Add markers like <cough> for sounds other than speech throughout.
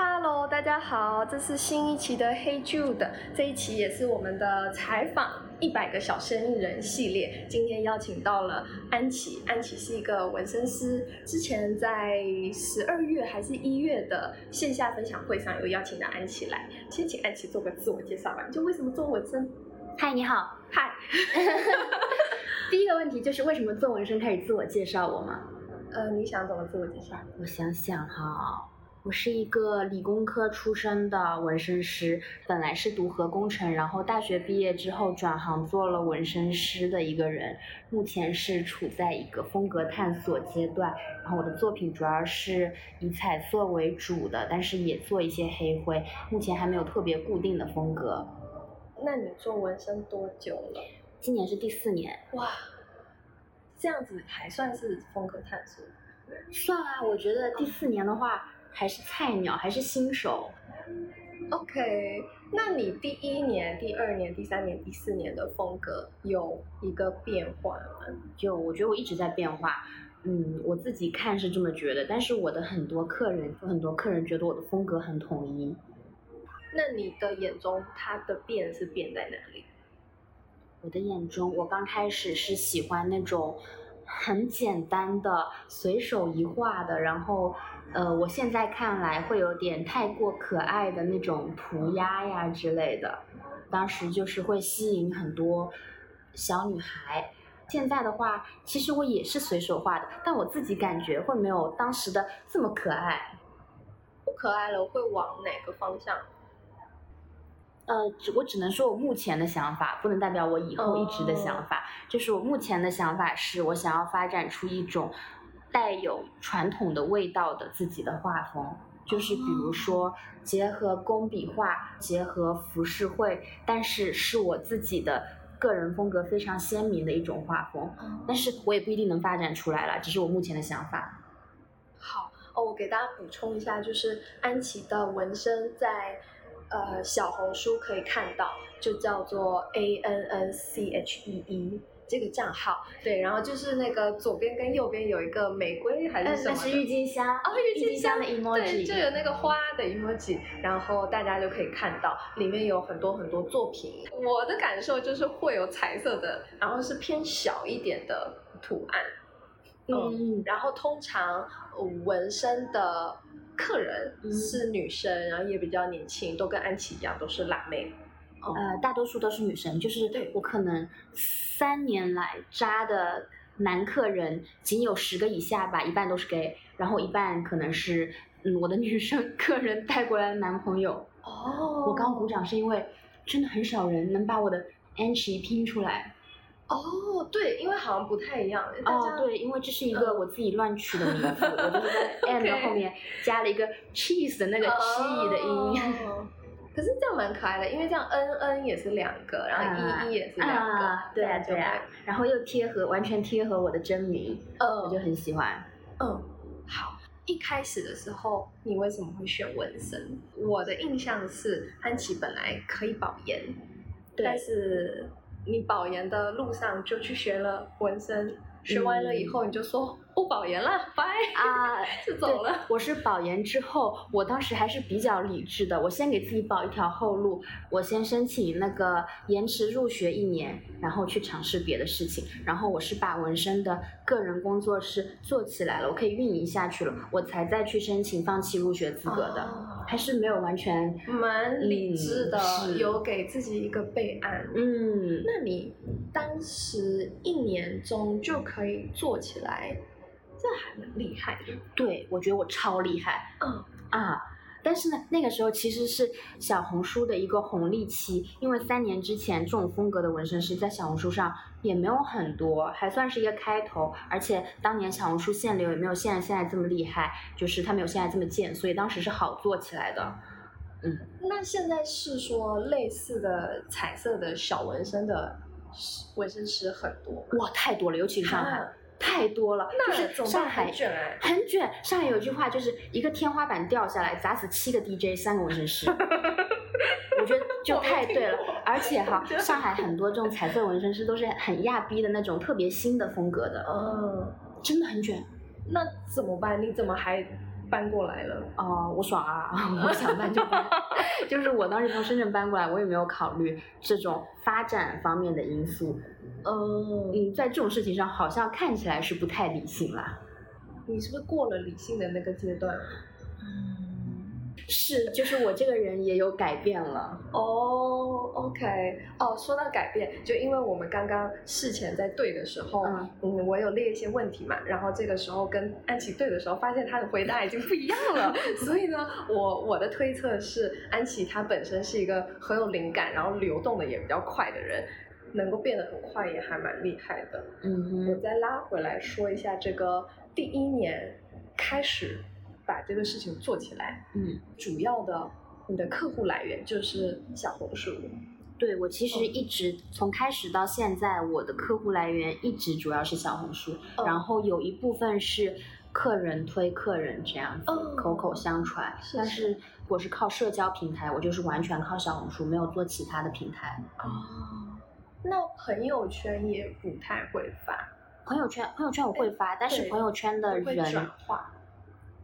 Hello，大家好，这是新一期的 Hey Jude，这一期也是我们的采访一百个小生意人系列。今天邀请到了安琪，安琪是一个纹身师，之前在十二月还是一月的线下分享会上有邀请到安琪来，先请安琪做个自我介绍吧，就为什么做纹身？嗨，你好，嗨，<laughs> 第一个问题就是为什么做纹身开始自我介绍我吗？呃，你想怎么自我介绍？我想想哈。我是一个理工科出身的纹身师，本来是读核工程，然后大学毕业之后转行做了纹身师的一个人，目前是处在一个风格探索阶段。然后我的作品主要是以彩色为主的，但是也做一些黑灰，目前还没有特别固定的风格。那你做纹身多久了？今年是第四年。哇，这样子还算是风格探索？算啊，我觉得第四年的话。还是菜鸟，还是新手？OK，那你第一年、第二年、第三年、第四年的风格有一个变化吗？就我觉得我一直在变化，嗯，我自己看是这么觉得，但是我的很多客人，有很多客人觉得我的风格很统一。那你的眼中，它的变是变在哪里？我的眼中，我刚开始是喜欢那种很简单的、随手一画的，然后。呃，我现在看来会有点太过可爱的那种涂鸦呀之类的，当时就是会吸引很多小女孩。现在的话，其实我也是随手画的，但我自己感觉会没有当时的这么可爱。不可爱了，会往哪个方向？呃，只我只能说我目前的想法，不能代表我以后一直的想法。就是我目前的想法是，我想要发展出一种。带有传统的味道的自己的画风，就是比如说结合工笔画，结合浮世绘，但是是我自己的个人风格非常鲜明的一种画风。但是我也不一定能发展出来了，只是我目前的想法。好哦，我给大家补充一下，就是安琪的纹身在呃小红书可以看到，就叫做 A N N C H E E。这个账号对，然后就是那个左边跟右边有一个玫瑰还是什么？那是郁金香哦，郁金香的 emoji，对，就有那个花的 emoji，然后大家就可以看到里面有很多很多作品。我的感受就是会有彩色的，然后是偏小一点的图案，嗯，然后通常纹身的客人是女生，然后也比较年轻，都跟安琪一样，都是辣妹。呃，大多数都是女生，就是我可能三年来扎的男客人仅有十个以下吧，一半都是 gay，然后一半可能是嗯我的女生客人带过来的男朋友。哦，我刚鼓掌是因为真的很少人能把我的 Angie 拼出来。哦，对，因为好像不太一样。哦，对，因为这是一个我自己乱取的名字，我就是在 <laughs> and 后面加了一个 cheese 的那个 che 的音。可是这样蛮可爱的，因为这样 N N 也是两个，然后 E E 也是两个，对啊对啊，然后又贴合完全贴合我的真名，嗯，我就很喜欢。嗯，好，一开始的时候你为什么会选纹身？我的印象是安琪本来可以保研，但是你保研的路上就去学了纹身。学完了以后，你就说不保研了，拜啊，<laughs> 就走了。我是保研之后，我当时还是比较理智的，我先给自己保一条后路，我先申请那个延迟入学一年，然后去尝试别的事情。然后我是把纹身的个人工作室做起来了，我可以运营下去了，我才再去申请放弃入学资格的，还是没有完全蛮理智的，有给自己一个备案。嗯，那你当时一年中就可。可以做起来，这还蛮厉害的。对，我觉得我超厉害。嗯啊，但是呢，那个时候其实是小红书的一个红利期，因为三年之前这种风格的纹身师在小红书上也没有很多，还算是一个开头。而且当年小红书限流也没有现在现在这么厉害，就是它没有现在这么贱，所以当时是好做起来的。嗯，那现在是说类似的彩色的小纹身的。纹身师很多哇，太多了，尤其是上海，太多了。就是上海卷哎，很卷。上海有句话，就是一个天花板掉下来，砸死七个 DJ，三个纹身师。<laughs> 我觉得就太对了。而且哈，上海很多这种彩色纹身师都是很亚逼的那种，特别新的风格的。嗯，真的很卷。那怎么办？你怎么还搬过来了。哦，我爽啊！<laughs> 我想搬就搬。<laughs> 就是我当时从深圳搬过来，我也没有考虑这种发展方面的因素。嗯嗯，在这种事情上，好像看起来是不太理性啦。你是不是过了理性的那个阶段？是，就是我这个人也有改变了。哦，OK，哦，说到改变，就因为我们刚刚事前在对的时候，嗯嗯，我有列一些问题嘛，然后这个时候跟安琪对的时候，发现她的回答已经不一样了，<laughs> 所以呢，我我的推测是，安琪她本身是一个很有灵感，然后流动的也比较快的人，能够变得很快也还蛮厉害的。嗯哼，我再拉回来说一下这个第一年开始把这个事情做起来，嗯，主要的你的客户来源就是小红书。对我其实一直从开始到现在，我的客户来源一直主要是小红书，嗯然后有一部分是客人推客人这样子，嗯口口相传。是但是我是靠社交平台，我就是完全靠小红书，没有做其他的平台。哦，那朋友圈也不太会发，朋友圈朋友圈我会发，但是朋友圈的人。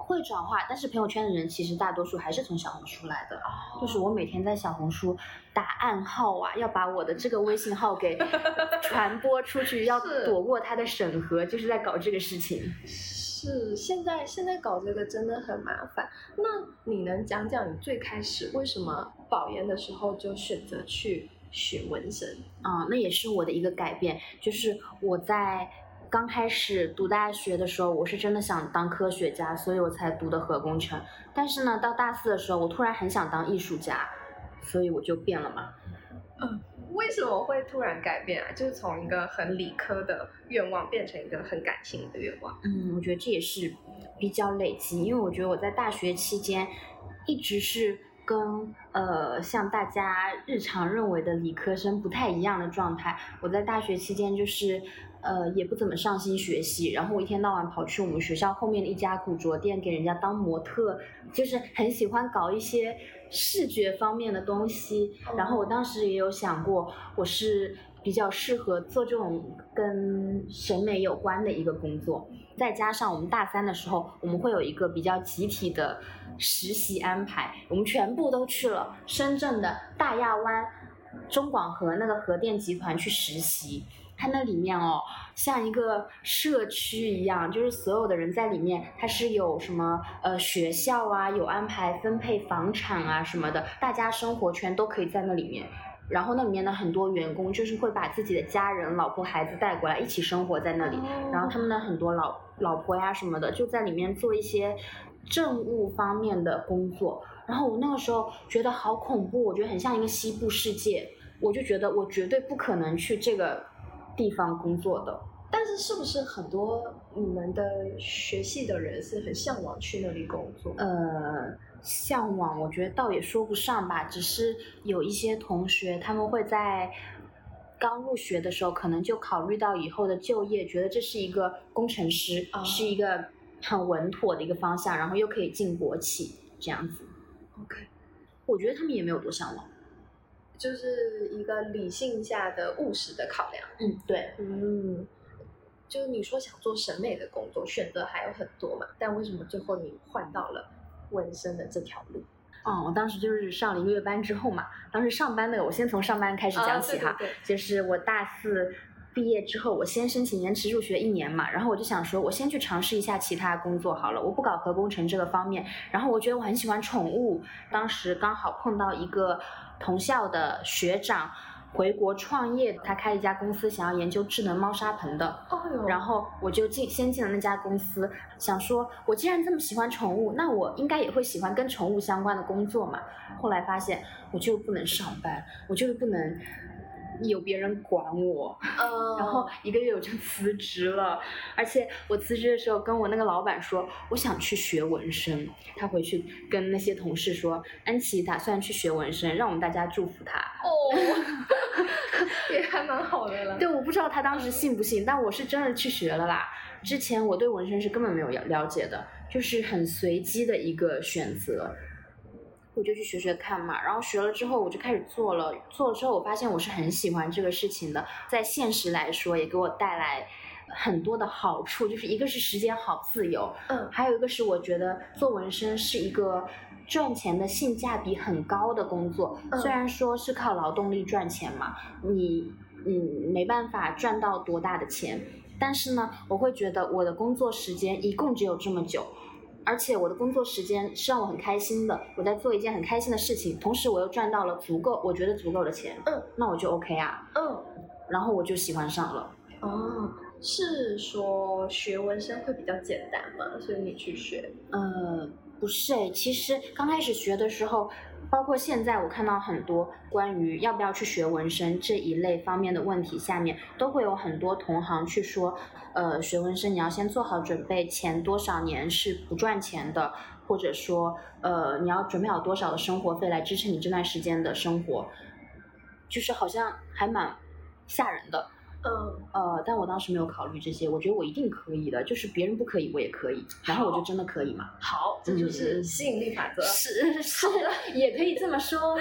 会转化，但是朋友圈的人其实大多数还是从小红书来的。就是我每天在小红书打暗号啊，要把我的这个微信号给 <laughs> 传播出去，要躲过他的审核，就是在搞这个事情。是，现在现在搞这个真的很麻烦。那你能讲讲你最开始为什么保研的时候就选择去学纹身？啊、那也是我的一个改变，就是我在刚开始读大学的时候，我是真的想当科学家，所以我才读的核工程。但是呢，到大四的时候，我突然很想当艺术家，所以我就变了嘛。嗯为什么会突然改变啊？就是从一个很理科的愿望变成一个很感性的愿望。嗯，我觉得这也是比较累积，因为我觉得我在大学期间一直是跟呃像大家日常认为的理科生不太一样的状态。我在大学期间就是呃也不怎么上心学习，然后我一天到晚跑去我们学校后面的一家古着店给人家当模特，就是很喜欢搞一些视觉方面的东西。然后我当时也有想过，我是比较适合做这种跟审美有关的一个工作。再加上我们大三的时候，我们会有一个比较集体的实习安排，我们全部都去了深圳的大亚湾中广核那个核电集团去实习。它那里面哦，像一个社区一样，就是所有的人在里面，它是有什么呃学校啊，有安排分配房产啊什么的，大家生活圈都可以在那里面。然后那里面的很多员工就是会把自己的家人、老婆、孩子带过来一起生活在那里，然后他们的很多老老婆呀什么的就在里面做一些政务方面的工作。然后我那个时候觉得好恐怖，我觉得很像一个西部世界，我就觉得我绝对不可能去这个地方工作的。但是是不是很多你们的学系的人是很向往去那里工作？呃，向往我觉得倒也说不上吧，只是有一些同学他们会在刚入学的时候，可能就考虑到以后的就业，觉得这是一个工程师，啊是一个很稳妥的一个方向，然后又可以进国企这样子。OK，我觉得他们也没有多向往。就是一个理性下的务实的考量。嗯，对。嗯，就是你说想做审美的工作，选择还有很多嘛，但为什么最后你换到了纹身的这条路？哦，我当时就是上了一个月班之后嘛，当时上班那个，我先从上班开始讲起哈，啊对对对就是我大四毕业之后，我先申请延迟入学一年嘛，然后我就想说，我先去尝试一下其他工作好了，我不搞核工程这个方面，然后我觉得我很喜欢宠物，当时刚好碰到一个同校的学长。回国创业，他开了一家公司，想要研究智能猫砂盆的。哦哟然后我就进先进了那家公司，想说，我既然这么喜欢宠物，那我应该也会喜欢跟宠物相关的工作嘛。后来发现，我就不能上班，我就是不能有别人管我。呃，<laughs> 然后一个月我就辞职了，而且我辞职的时候跟我那个老板说，我想去学纹身。他回去跟那些同事说，安琪打算去学纹身，让我们大家祝福他。哦，<laughs> 也还蛮好的了。对，我不知道他当时信不信，但我是真的去学了啦。之前我对纹身是根本没有了了解的，就是很随机的一个选择，我就去学学看嘛。然后学了之后，我就开始做了。做了之后，我发现我是很喜欢这个事情的，在现实来说，也给我带来很多的好处，就是一个是时间好自由，嗯还有一个是我觉得做纹身是一个赚钱的性价比很高的工作。嗯虽然说是靠劳动力赚钱嘛，你嗯没办法赚到多大的钱，但是呢，我会觉得我的工作时间一共只有这么久。而且我的工作时间是让我很开心的，我在做一件很开心的事情，同时我又赚到了足够，我觉得足够的钱，嗯，那我就 OK 啊，嗯，然后我就喜欢上了。哦，是说学纹身会比较简单吗？所以你去学？呃，不是诶，其实刚开始学的时候，包括现在，我看到很多关于要不要去学纹身这一类方面的问题，下面都会有很多同行去说，呃，学纹身你要先做好准备，前多少年是不赚钱的，或者说，呃，你要准备好多少的生活费来支撑你这段时间的生活，就是好像还蛮吓人的。嗯，呃，但我当时没有考虑这些，我觉得我一定可以的，就是别人不可以，我也可以，然后我就真的可以嘛。好，这就是嗯吸引力法则。<laughs> 是是，也可以这么说。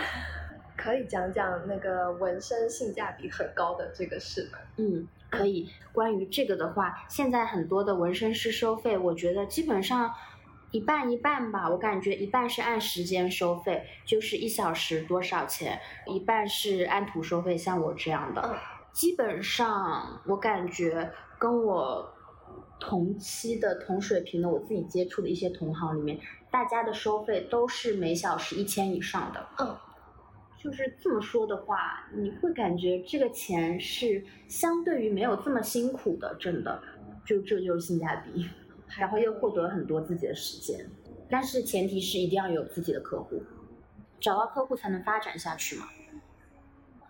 可以讲讲那个纹身性价比很高的这个事吗？嗯，可以。关于这个的话，现在很多的纹身师收费，我觉得基本上一半一半吧。我感觉一半是按时间收费，就是一小时多少钱；一半是按图收费，像我这样的。嗯基本上我感觉跟我同期的同水平的我自己接触的一些同行里面，大家的收费都是每小时一千以上的。嗯，就是这么说的话，你会感觉这个钱是相对于没有这么辛苦的，真的，就这就是性价比，然后又获得很多自己的时间，但是前提是一定要有自己的客户，找到客户才能发展下去嘛。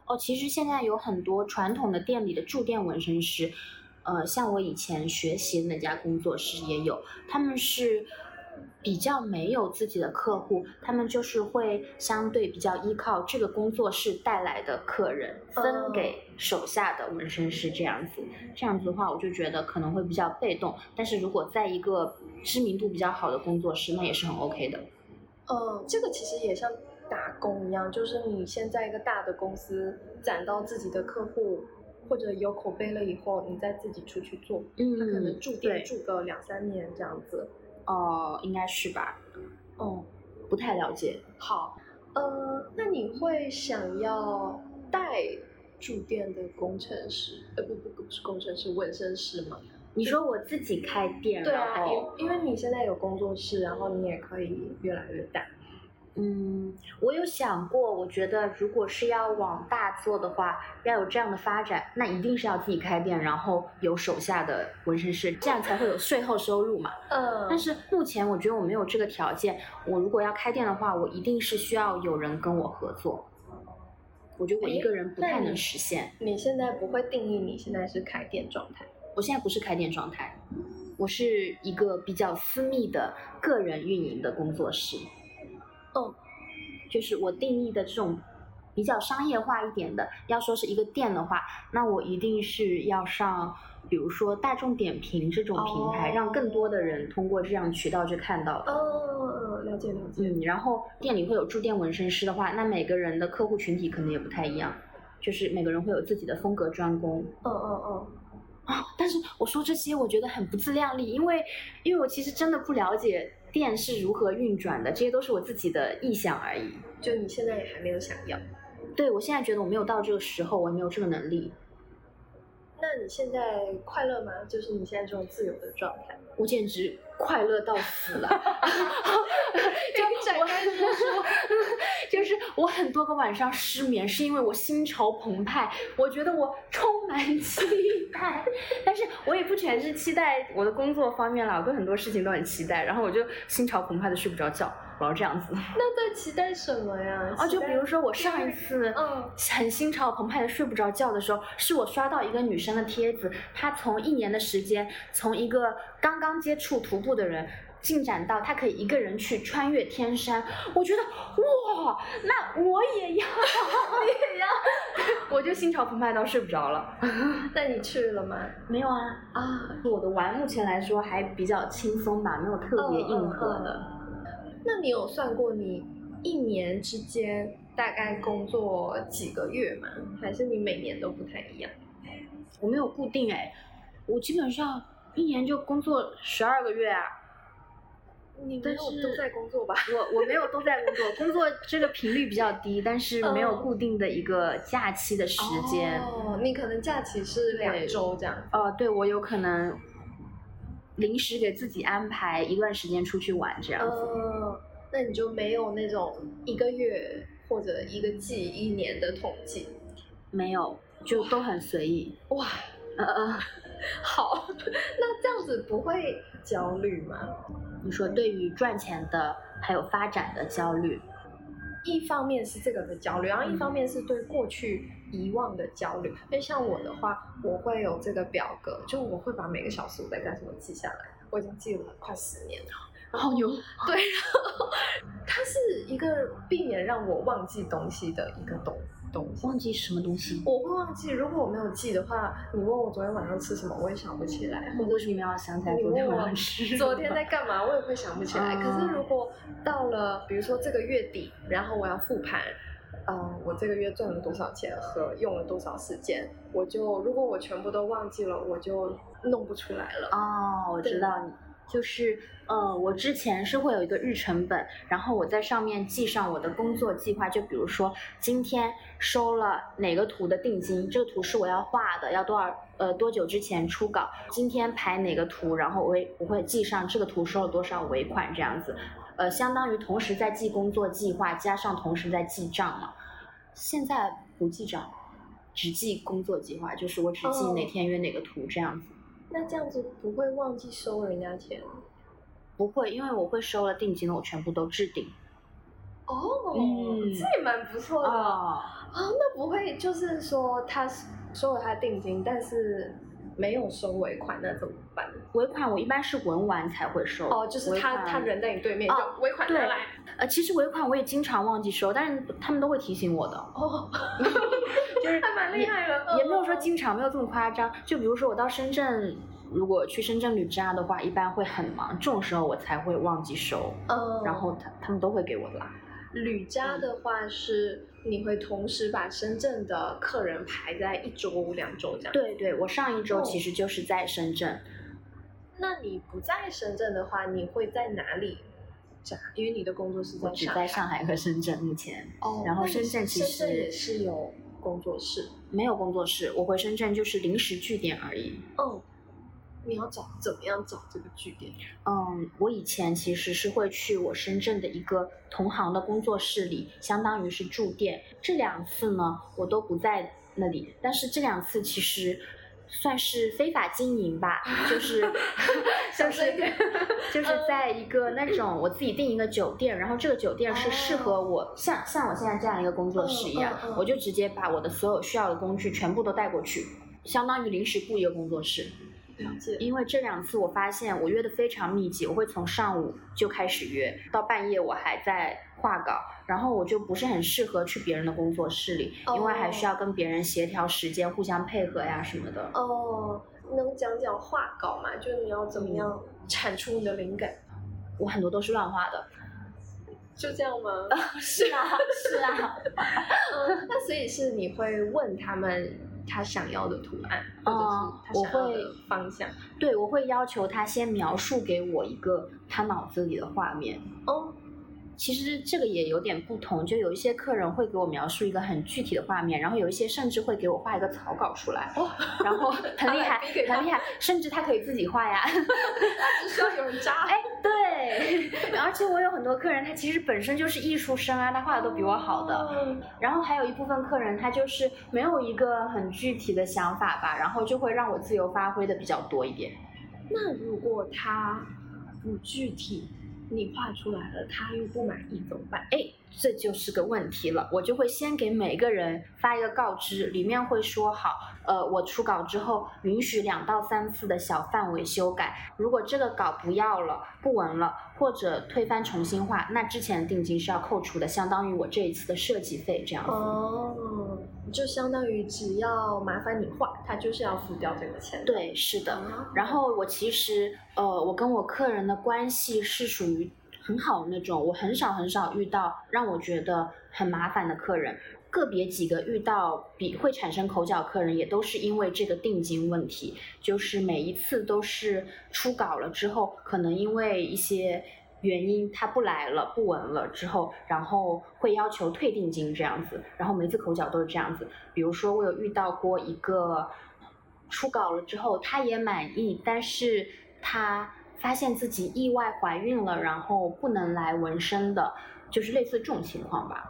哦，其实现在有很多传统的店里的驻店纹身师，呃，像我以前学习的那家工作室也有，他们是比较没有自己的客户，他们就是会相对比较依靠这个工作室带来的客人分给手下的纹身师这样子。这样子的话，我就觉得可能会比较被动，但是如果在一个知名度比较好的工作室，那也是很 OK 的。嗯，这个其实也像打工一样，就是你先在一个大的公司攒到自己的客户，或者有口碑了以后，你再自己出去做。嗯他可能驻店对驻个两三年这样子。哦、应该是吧？哦，不太了解。好，呃，那你会想要带驻店的工程师？呃，不不不是工程师，纹身师吗？你说我自己开店，对啊，因因为你现在有工作室，然后你也可以越来越大。嗯，我有想过，我觉得如果是要往大做的话，要有这样的发展，那一定是要自己开店，然后有手下的纹身师，这样才会有税后收入嘛。嗯但是目前我觉得我没有这个条件，我如果要开店的话，我一定是需要有人跟我合作。我觉得我一个人不太能实现。你现在不会定义你现在是开店状态。我现在不是开店状态，我是一个比较私密的个人运营的工作室。嗯，就是我定义的这种比较商业化一点的，要说是一个店的话，那我一定是要上，比如说大众点评这种平台，哦让更多的人通过这样渠道去看到。哦，了解了解。嗯，然后店里会有驻店纹身师的话，那每个人的客户群体可能也不太一样，就是每个人会有自己的风格专攻。嗯嗯嗯。啊，但是我说这些，我觉得很不自量力，因为因为我其实真的不了解店是如何运转的，这些都是我自己的臆想而已。就你现在也还没有想要，对我现在觉得我没有到这个时候，我也没有这个能力。那你现在快乐吗？就是你现在这种自由的状态。我简直快乐到死了，<laughs> 就展我开说说 <laughs> 就是我很多个晚上失眠，是因为我心潮澎湃，我觉得我充满期待，但是我也不全是期待我的工作方面啦，我对很多事情都很期待，然后我就心潮澎湃的睡不着觉，我要这样子。<laughs> 那在期待什么呀？哦，就比如说，说我上一次，嗯很心潮澎湃的睡不着觉的时候，是我刷到一个女生的帖子，她从一年的时间，从一个刚刚接触徒步的人。进展到她可以一个人去穿越天山，我觉得哇，那我也要，<laughs> 我也要，<laughs> 我就心潮澎湃到睡不着了。那你去了吗？没有啊，啊，我的玩目前来说还比较轻松吧，没有特别硬核的。那你有算过你一年之间大概工作几个月吗？还是你每年都不太一样？我没有固定哎，我基本上一年就工作十二个月啊。你没有都在工作吧？我我没有都在工作，工作这个频率比较低，但是没有嗯固定的一个假期的时间。哦，你可能假期是两周这样。哦，对，我有可能临时给自己安排一段时间出去玩这样子。呃，那你就没有那种一个月或者一个季、一年的统计？没有，就都很随意。哇，呃呃，好，<laughs> 那这样子不会焦虑吗？你说对于赚钱的还有发展的焦虑，一方面是这个的焦虑，然后一嗯方面是对过去遗忘的焦虑。因为像我的话，我会有这个表格，就我会把每个小时我在干什么记下来，我已经记了快十年了。然后有。<laughs> 对，然 <laughs> 后它是一个避免让我忘记东西的一个东东西。忘记什么东西？我会忘记，如果我没有记的话，你问我昨天晚上吃什么，我也想不起来，或者为什么要想起来昨天晚上吃？昨天在干嘛，我也会想不起来。<laughs> 可是嗯如果到了，比如说这个月底，然后我要复盘，呃，我这个月赚了多少钱和用了多少时间，我就如果我全部都忘记了，我就弄不出来了。哦，我知道你。就是，呃，我之前是会有一个日程本，然后我在上面记上我的工作计划。就比如说，今天收了哪个图的定金，这个图是我要画的，要多少呃多久之前出稿？今天排哪个图，然后我会我会记上这个图收了多少尾款这样子，呃，相当于同时在记工作计划，加上同时在记账嘛。现在不记账，只记工作计划，就是我只记哪哦天约哪个图这样子。那这样子不会忘记收人家钱不会，因为我会收了定金的，我全部都置顶。哦，嗯这也蛮不错的哦。哦，啊，那不会就是说他收了他定金，但是没有收尾款，那怎么办？尾款我一般是文完才会收。哦，就是他他人在你对面，哦就尾款拿对来。呃，其实尾款我也经常忘记收，但是他们都会提醒我的，哦，<laughs> 就是还蛮厉害的。也没有说嗯经常，没有这么夸张。就比如说我到深圳，如果去深圳旅假的话，一般会很忙，这种时候我才会忘记收，嗯，然后他他们都会给我拉。旅家的话是你会同时把深圳的客人排在一周、两周这样。。对对，我上一周哦其实就是在深圳，那你不在深圳的话，你会在哪里？因为你的工作是我在上只在上海和深圳目前。哦，然后深圳其圳也是有工作室。没有工作室，我回深圳就是临时据点而已。嗯，你要找怎么样找这个据点？嗯，我以前其实是会去我深圳的一个同行的工作室里，相当于是驻店。这两次呢，我都不在那里，但是这两次其实算是非法经营吧，就 <laughs> 是就是小声一点就是在一个那种我自己订一个酒店，然后这个酒店是适合我像像我现在这样一个工作室一样我就直接把我的所有需要的工具全部都带过去，相当于临时雇一个工作室。了解。因为这两次我发现我约的非常密集，我会从上午就开始约，到半夜我还在画稿，然后我就不是很适合去别人的工作室里，因为还需要跟别人协调时间，互相配合呀什么的。哦，能讲讲画稿吗？就你要怎么样产出你的灵感？我很多都是乱画的。<laughs> 就这样吗？<laughs> 是啊，是啊。嗯，那所以是你会问他们他想要的图案，或者哦是他想要的方向。对，我会要求他先描述给我一个他脑子里的画面。哦，其实这个也有点不同，就有一些客人会给我描述一个很具体的画面，然后有一些甚至会给我画一个草稿出来，哦，然后 <laughs> 很厉害，很厉害，甚至他可以自己画呀。<laughs> 只需要有人扎。哎，对，<laughs> 而且我有很多客人，他其实本身就是艺术生啊，他画的都比我好的。哦然后还有一部分客人，他就是没有一个很具体的想法吧，然后就会让我自由发挥的比较多一点。那如果他不具体，你画出来了，他又不满意怎么办？哎，这就是个问题了。我就会先给每个人发一个告知，里面会说好，呃，我出稿之后允许两到三次的小范围修改。如果这个稿不要了、不纹了，或者推翻重新画，那之前的定金是要扣除的，相当于我这一次的设计费这样子。哦，就相当于只要麻烦你画，他就是要付掉这个钱。对，是的。哦然后我其实，呃，我跟我客人的关系是属于很好的那种，我很少很少遇到让我觉得很麻烦的客人。个别几个遇到比会产生口角客人，也都是因为这个定金问题，就是每一次都是初稿了之后，可能因为一些原因他不来了、不闻了之后，然后会要求退定金这样子，然后每次口角都是这样子。比如说我有遇到过一个初稿了之后，他也满意，但是他发现自己意外怀孕了，然后不能来纹身的，就是类似这种情况吧。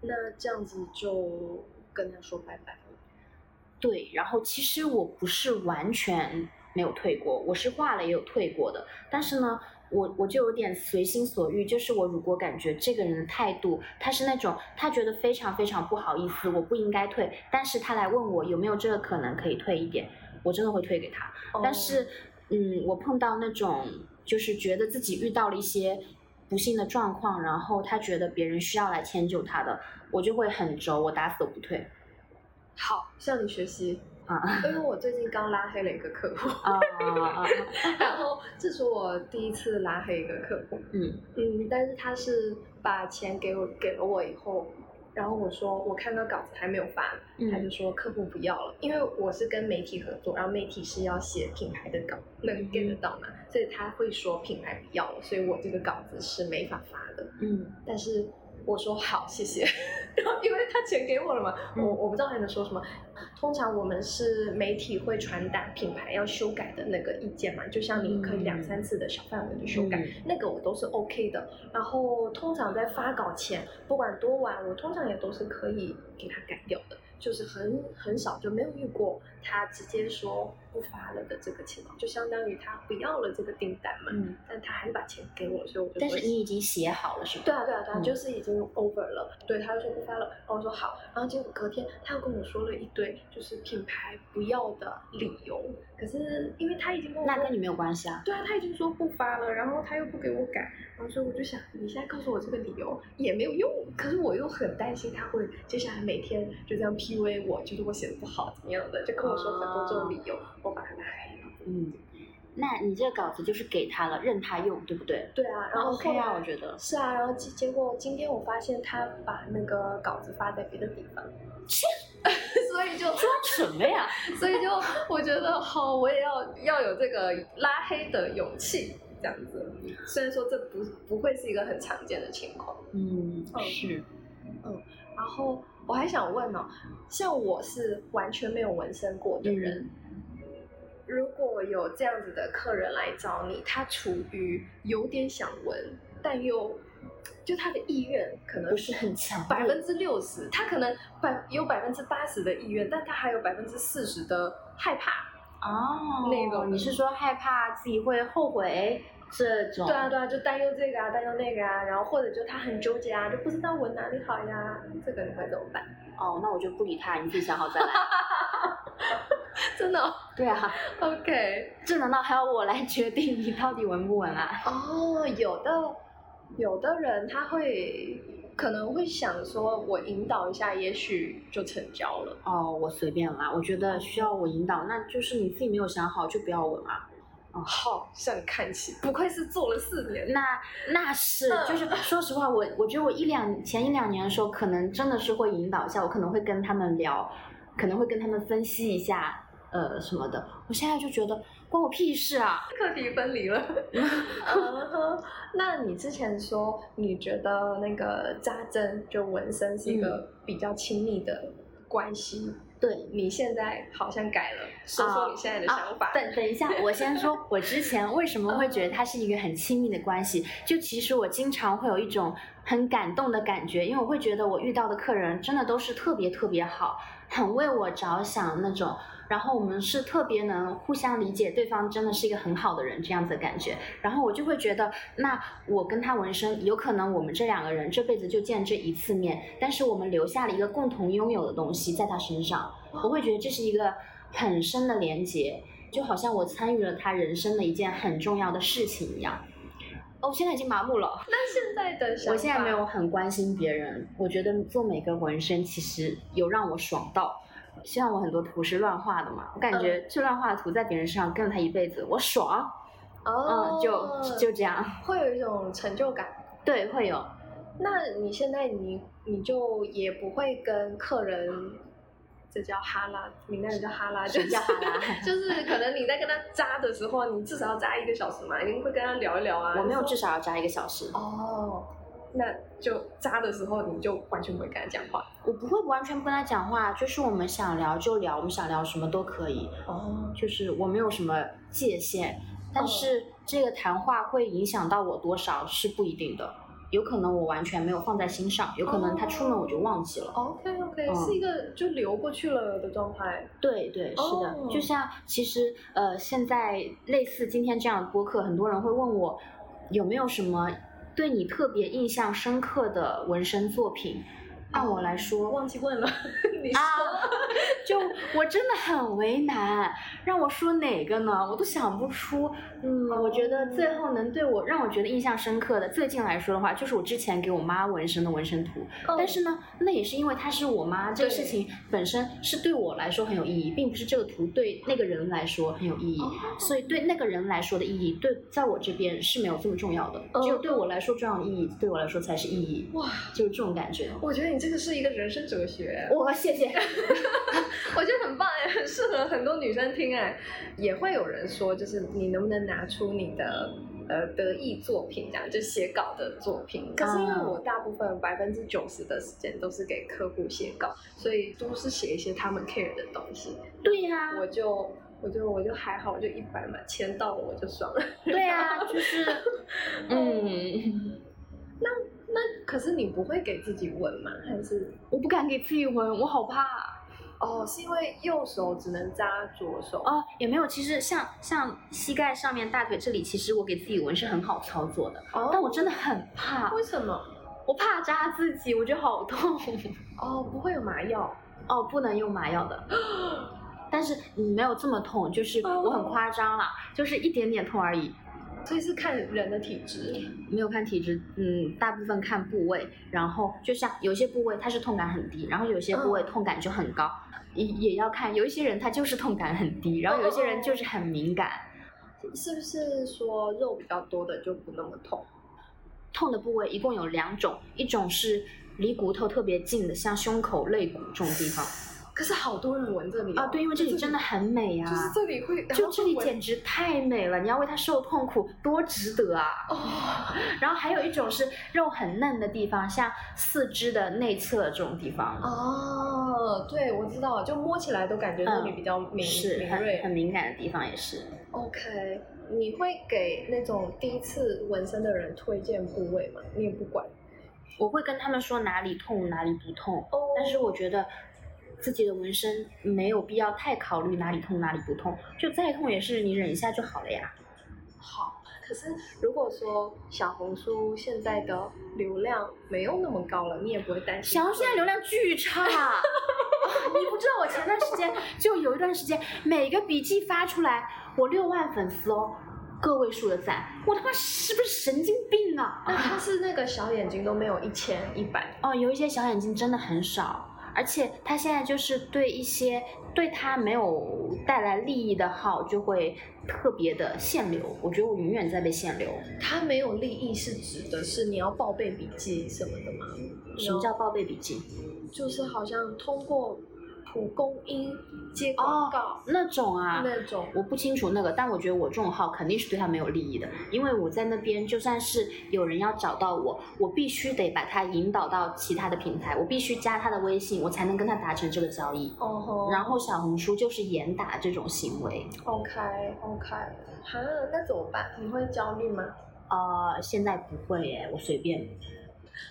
那这样子就跟他说拜拜。对，然后其实我不是完全没有退过，我是画了也有退过的。但是呢，我我就有点随心所欲，就是我如果感觉这个人的态度，他是那种他觉得非常非常不好意思，我不应该退，但是他来问我有没有这个可能可以退一点，我真的会退给他。但是，嗯，我碰到那种就是觉得自己遇到了一些不幸的状况，然后他觉得别人需要来迁就他的，我就会很轴，我打死都不退。好，向你学习啊，因为我最近刚拉黑了一个客户啊啊啊！<laughs> 然后这是我第一次拉黑一个客户，嗯嗯，但是他是把钱给我给了我以后，然后我说我看到稿子还没有发，嗯他就说客户不要了，因为我是跟媒体合作，然后媒体是要写品牌的稿，能 get 得到嘛，所以他会说品牌不要了，所以我这个稿子是没法发的，嗯。但是我说好，谢谢。<laughs> 然后因为他钱给我了嘛，嗯我我不知道还能说什么。通常我们是媒体会传达品牌要修改的那个意见嘛，就像你可以两三次的小范围的修改，嗯那个我都是 OK 的。然后通常在发稿前，不管多晚，我通常也都是可以给他改掉的。就是很很少就没有遇过他直接说不发了的这个情况，就相当于他不要了这个订单嘛，嗯，但他还是把钱给我，所以我就但是你已经写好了是吧？对啊，对啊，对啊，嗯就是已经 over 了。对，他就说不发了，然后我说好，然后结果隔天他又跟我说了一堆就是品牌不要的理由，可是因为他已经跟我那跟你没有关系啊。对啊，他已经说不发了，然后他又不给我改，然后所以我就想，你现在告诉我这个理由也没有用，可是我又很担心他会接下来每天就这样 PUA 我，就是我写的不好怎么样的，就跟我说很多这种理由，我把他拉黑了。嗯，那你这个稿子就是给他了，任他用，对不对？对啊，然后 OK 啊，后我觉得。是啊，然后结结果今天我发现他把那个稿子发在别的地方，<laughs> 所以就装什么呀？<laughs> 所以就我觉得好，我也要要有这个拉黑的勇气，这样子。虽然说这不不会是一个很常见的情况，嗯，是嗯是。然后我还想问哦，像我是完全没有纹身过的人，如果有这样子的客人来找你，他处于有点想纹，但又就他的意愿可能不是很强百分之六十，他可能百有百分之八十的意愿，但他还有百分之四十的害怕。哦，那种你是说害怕自己会后悔这种？对啊，对啊，就担忧这个啊，担忧那个啊，然后或者就他很纠结啊，就不知道纹哪里好呀，这个你会怎么办？哦，那我就不理他，你自己想好再来。<laughs> 真的、哦、对啊，？OK。这难道还要我来决定你到底纹不纹啊？哦，有的有的人他会可能会想说，我引导一下，也许就成交了。哦，我随便啦，我觉得需要我引导，那就是你自己没有想好就不要纹啊。好，向你看齐，不愧是做了四年。那那是，嗯就是说实话，我我觉得我一两前一两年的时候，可能真的是会引导一下，我可能会跟他们聊，可能会跟他们分析一下，呃什么的。我现在就觉得关我屁事啊！课题分离了。<laughs> 嗯哼那你之前说你觉得那个扎针就纹身是一个比较亲密的关系，对，你现在好像改了，说说你现在的想法。等等一下，<laughs> 我先说，我之前为什么会觉得它是一个很亲密的关系？就其实我经常会有一种很感动的感觉，因为我会觉得我遇到的客人真的都是特别特别好，很为我着想那种。然后我们是特别能互相理解，对方真的是一个很好的人这样子的感觉。然后我就会觉得，那我跟他纹身，有可能我们这两个人这辈子就见这一次面，但是我们留下了一个共同拥有的东西在他身上，我会觉得这是一个很深的连接。就好像我参与了他人生的一件很重要的事情一样。哦，现在已经麻木了。那现在的想法，我现在没有很关心别人，我觉得做每个纹身其实有让我爽到。虽然我很多图是乱画的嘛，我感觉这乱画的图在别人身上跟了他一辈子，我爽。哦嗯，，就就这样。会有一种成就感。对，会有。那你现在你你就也不会跟客人，这叫哈拉，闽南人叫哈拉，就是叫哈拉就是可能你在跟他扎的时候，你至少要扎一个小时嘛，你会跟他聊一聊啊。我没有至少要扎一个小时，哦，那就扎的时候你就完全不会跟他讲话。我不会完全不跟他讲话，就是我们想聊就聊，我们想聊什么都可以，哦，就是我没有什么界限，但哦是这个谈话会影响到我多少是不一定的，有可能我完全没有放在心上，有可能他出门我就忘记了。OK OK，、嗯是一个就流过去了的状态。对对，是的，哦就像其实呃，现在类似今天这样的播客，很多人会问我有没有什么对你特别印象深刻的纹身作品。按我来说，忘记问了，<laughs> 你说。啊，就我真的很为难，让我说哪个呢？我都想不出。嗯，我觉得最后能对我让我觉得印象深刻的，最近来说的话，就是我之前给我妈纹身的纹身图。嗯但是呢，那也是因为她是我妈，这个事情本身是对我来说很有意义，并不是这个图对那个人来说很有意义。哦所以对那个人来说的意义，对在我这边是没有这么重要的。嗯只有对我来说重要的意义，对我来说才是意义。哇，就是这种感觉。我觉得你这个是一个人生哲学，我谢谢。<laughs> 我觉得很棒哎，很 <laughs> 适合很多女生听哎。也会有人说，就是你能不能拿出你的呃得意作品，这样就写稿的作品。可是因为我大部分百分之九十的时间都是给客户写稿，所以都是写一些他们 care 的东西。对呀、我就我就我就还好，我就一百嘛，钱到了我就爽了。对啊，<laughs> 就是，嗯，那可是你不会给自己纹吗？还是我不敢给自己纹，我好怕。哦，是因为右手只能扎左手？哦，也没有，其实像像膝盖上面、大腿这里，其实我给自己纹是很好操作的，哦但我真的很怕，为什么？我怕扎自己，我觉得好痛。哦，不会有麻药。哦，不能用麻药的。<laughs> 但是你没有这么痛，就是我很夸张啦，就是一点点痛而已，所以是看人的体质。没有看体质，嗯，大部分看部位，然后就像有些部位它是痛感很低，然后有些部位嗯痛感就很高，也也要看，有一些人他就是痛感很低，然后有一些人就是很敏感，是不是说肉比较多的就不那么痛？痛的部位一共有两种，一种是离骨头特别近的，像胸口、肋骨这种地方可是好多人闻这里哦啊，对，因为这里真的很美啊，就是这里会，就这里简直太美了，你要为它受痛苦，多值得啊！哦，然后还有一种是肉很嫩的地方，像四肢的内侧这种地方，哦，对，我知道，就摸起来都感觉那里比较敏、嗯是很敏锐。很敏感的地方也是。OK，你会给那种第一次纹身的人推荐部位吗？你也不管。我会跟他们说哪里痛哪里不痛，哦但是我觉得自己的纹身没有必要太考虑哪里痛哪里不痛，就再痛也是你忍一下就好了呀。好，可是如果说小红书现在的流量没有那么高了，你也不会担心。小红书现在流量巨差，<laughs> 啊你不知道我前段时间就有一段时间每个笔记发出来，我六万粉丝哦，个位数的赞，我他妈是不是神经病啊？那他是那个小眼睛都没有一千一百，哦，有一些小眼睛真的很少，而且他现在就是对一些对他没有带来利益的号就会特别的限流，我觉得我永远在被限流。他没有利益是指的是你要报备笔记什么的吗？什么叫报备笔记？就是好像通过蒲公英接广告、那种啊，那种。我不清楚那个，但我觉得我这种号肯定是对他没有利益的，因为我在那边就算是有人要找到我，我必须得把他引导到其他的平台，我必须加他的微信，我才能跟他达成这个交易。哦吼，然后小红书就是严打这种行为，OK OK，哈，那怎么办？你会焦虑吗？呃，现在不会耶，我随便。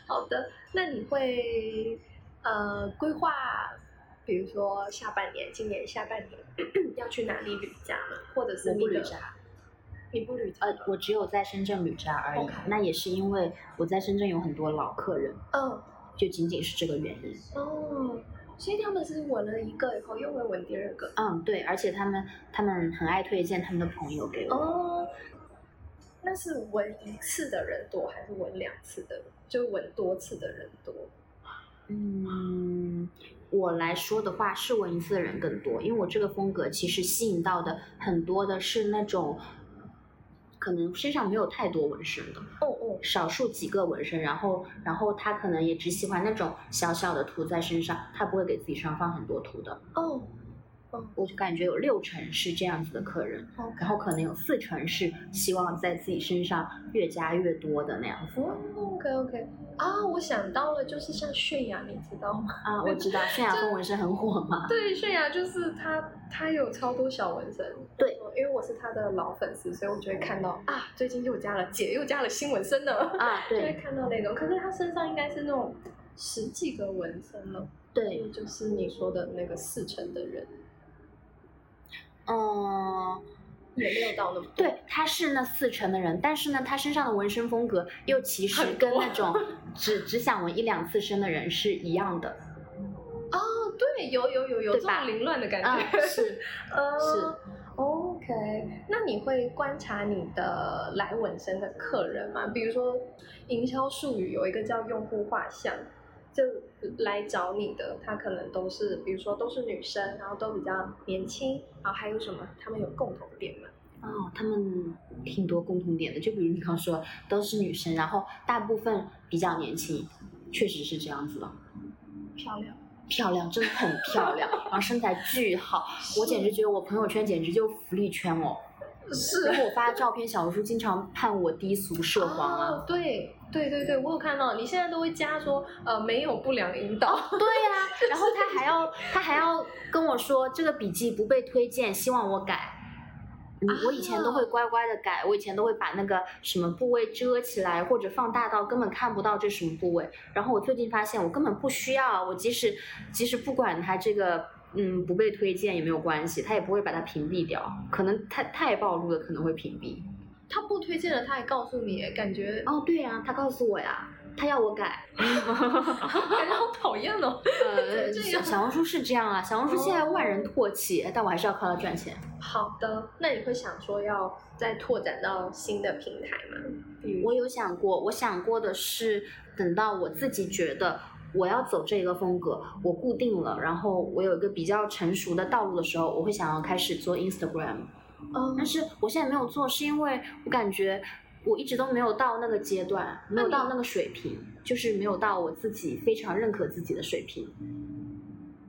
好的，那你会呃规划，比如说下半年，今年下半年要去哪里旅假吗？或者是你的我不旅假，你不旅假呃，我只有在深圳旅假而已那也是因为我在深圳有很多老客人，嗯就仅仅是这个原因。哦，所以他们是纹了一个以后又会纹第二个嗯，对，而且他们他们很爱推荐他们的朋友给我。哦。那是纹一次的人多，还是纹两次的？就纹多次的人多？嗯，我来说的话，是纹一次的人更多，因为我这个风格其实吸引到的很多的是那种可能身上没有太多纹身的，哦哦，少数几个纹身，然后然后他可能也只喜欢那种小小的图在身上，他不会给自己身上放很多图的。哦，我就感觉有六成是这样子的客人，哦然后可能有四成是希望在自己身上越加越多的那样子。哦，OK OK，啊，我想到了，就是像泫雅，你知道吗？啊，我知道泫雅 <laughs> 风纹身很火嘛。对，泫雅就是她，她有超多小纹身。对哦，因为我是她的老粉丝，所以我就会看到啊，最近又加了，姐又加了新纹身了，啊，对 <laughs> 就会对看到那种。可是她身上应该是那种十几个纹身了，对，就是你说的那个四成的人，嗯，也没有到那么多。对，他是那四成的人，但是呢，他身上的纹身风格又其实跟那种 <laughs> 只只想纹一两次身的人是一样的。哦，对，有有有有这种凌乱的感啊，觉。<laughs> 是呃是。OK，那你会观察你的来纹身的客人吗？比如说，营销术语有一个叫用户画像，就来找你的，他可能都是，比如说都是女生，然后都比较年轻，然后还有什么？他们有共同点吗？哦，他们挺多共同点的，就比如你刚刚说都是女生，然后大部分比较年轻，确实是这样子的。漂亮，漂亮，真的很漂亮，<laughs> 然后身材巨好，我简直觉得我朋友圈简直就福利圈哦。是然后我发照片，小红书经常判我低俗涉黄啊。哦，对对对对，我有看到，你现在都会加说，呃，没有不良引导。对呀、然后他还要他还要跟我说这个笔记不被推荐，希望我改。嗯，我以前都会乖乖的改，我以前都会把那个什么部位遮起来，或者放大到根本看不到这什么部位。然后我最近发现我根本不需要，我即使即使不管它这个嗯不被推荐也没有关系，他也不会把它屏蔽掉，可能太太暴露了可能会屏蔽。他不推荐了，他还告诉你，感觉哦，对呀、他告诉我呀，他要我改。<laughs> <laughs> 感觉好讨厌哦。呃，这小小红书是这样啊，小红书现在万人唾弃，但我还是要靠它赚钱。好的，那你会想说要再拓展到新的平台吗？我有想过，我想过的是，等到我自己觉得我要走这个风格，我固定了，然后我有一个比较成熟的道路的时候，我会想要开始做 Instagram。嗯但是我现在没有做，是因为我感觉我一直都没有到那个阶段，没有到那个水平，就是没有到我自己非常认可自己的水平。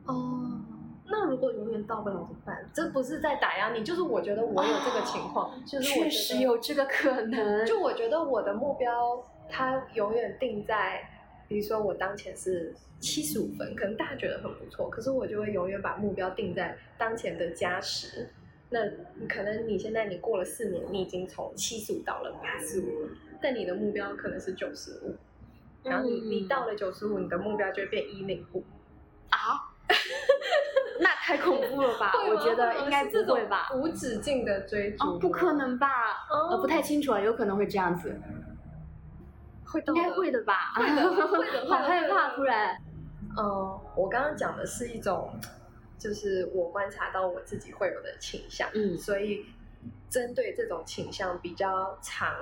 哦，那如果永远到不了怎么办？这不是在打压你，就是我觉得我有这个情况，就是确实有这个可能。就我觉得我的目标，它永远定在，比如说我当前是七十五分，可能大家觉得很不错，可是我就会永远把目标定在当前的加十。那可能你现在你过了四年，你已经从七十五到了八十五，但你的目标可能是九十五，然后你、嗯你到了九十五，你的目标就会变一零五。啊？<laughs> 那太恐怖了吧？我觉得应该不会吧？无止境的追逐、哦，不可，能吧？哦呃，不太清楚啊，有可能会这样子，应该会的吧？会的会的好害怕，突然。嗯，我刚刚讲的是一种，就是我观察到我自己会有的倾向，嗯所以针对这种倾向比较常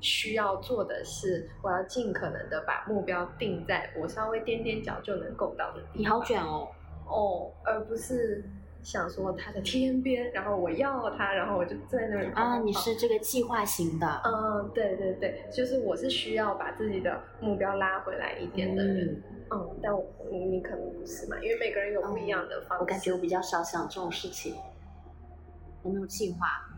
需要做的是，我要尽可能的把目标定在我稍微踮踮脚就能够到的地方。你好卷哦。哦，而不是想说它在天边，然后我要它，然后我就在那里啊，你是这个计划型的。嗯，对对对，就是我是需要把自己的目标拉回来一点的人。嗯，但我你你可能不是嘛，因为每个人有不一样的方式。我感觉我比较少想这种事情，我没有计划。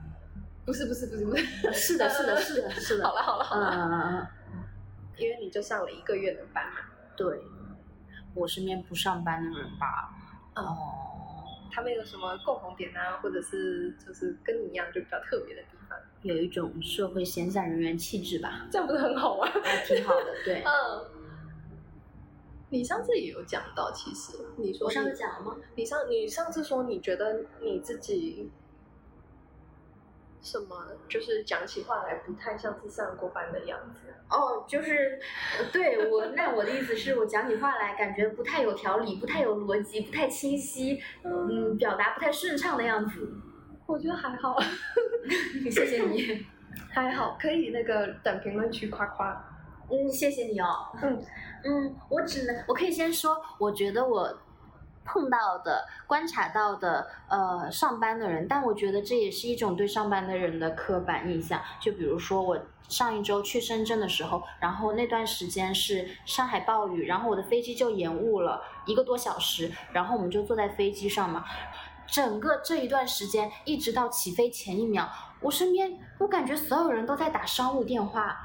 不是不是不是不是，是的，是的，是的，是的。<laughs> 好了好了好嗯了，嗯嗯嗯，因为你就上了一个月的班嘛，对，我身边不上班的人吧。嗯哦，他们有什么共同点啊，或者是就是跟你一样就比较特别的地方，有一种社会闲散人员气质吧，这样不是很好吗？<laughs> 还挺好的。对，<laughs> 嗯。你上次也有讲到，其实你说我上次讲了吗？你上你上次说你觉得你自己什么，就是讲起话来不太像是上过班的样子。哦，就是，呃对我，那我的意思是我讲起话来感觉不太有条理，不太有逻辑，不太清晰，嗯，表达不太顺畅的样子。我觉得还好 <laughs> <laughs> 谢谢你，<laughs> 还好，可以那个等评论区夸夸。嗯，谢谢你哦。嗯嗯，我只能，我可以先说，我觉得我碰到的、观察到的，呃，上班的人，但我觉得这也是一种对上班的人的刻板印象。就比如说我上一周去深圳的时候，然后那段时间是上海暴雨，然后我的飞机就延误了一个多小时，然后我们就坐在飞机上嘛，整个这一段时间一直到起飞前一秒，我身边我感觉所有人都在打商务电话，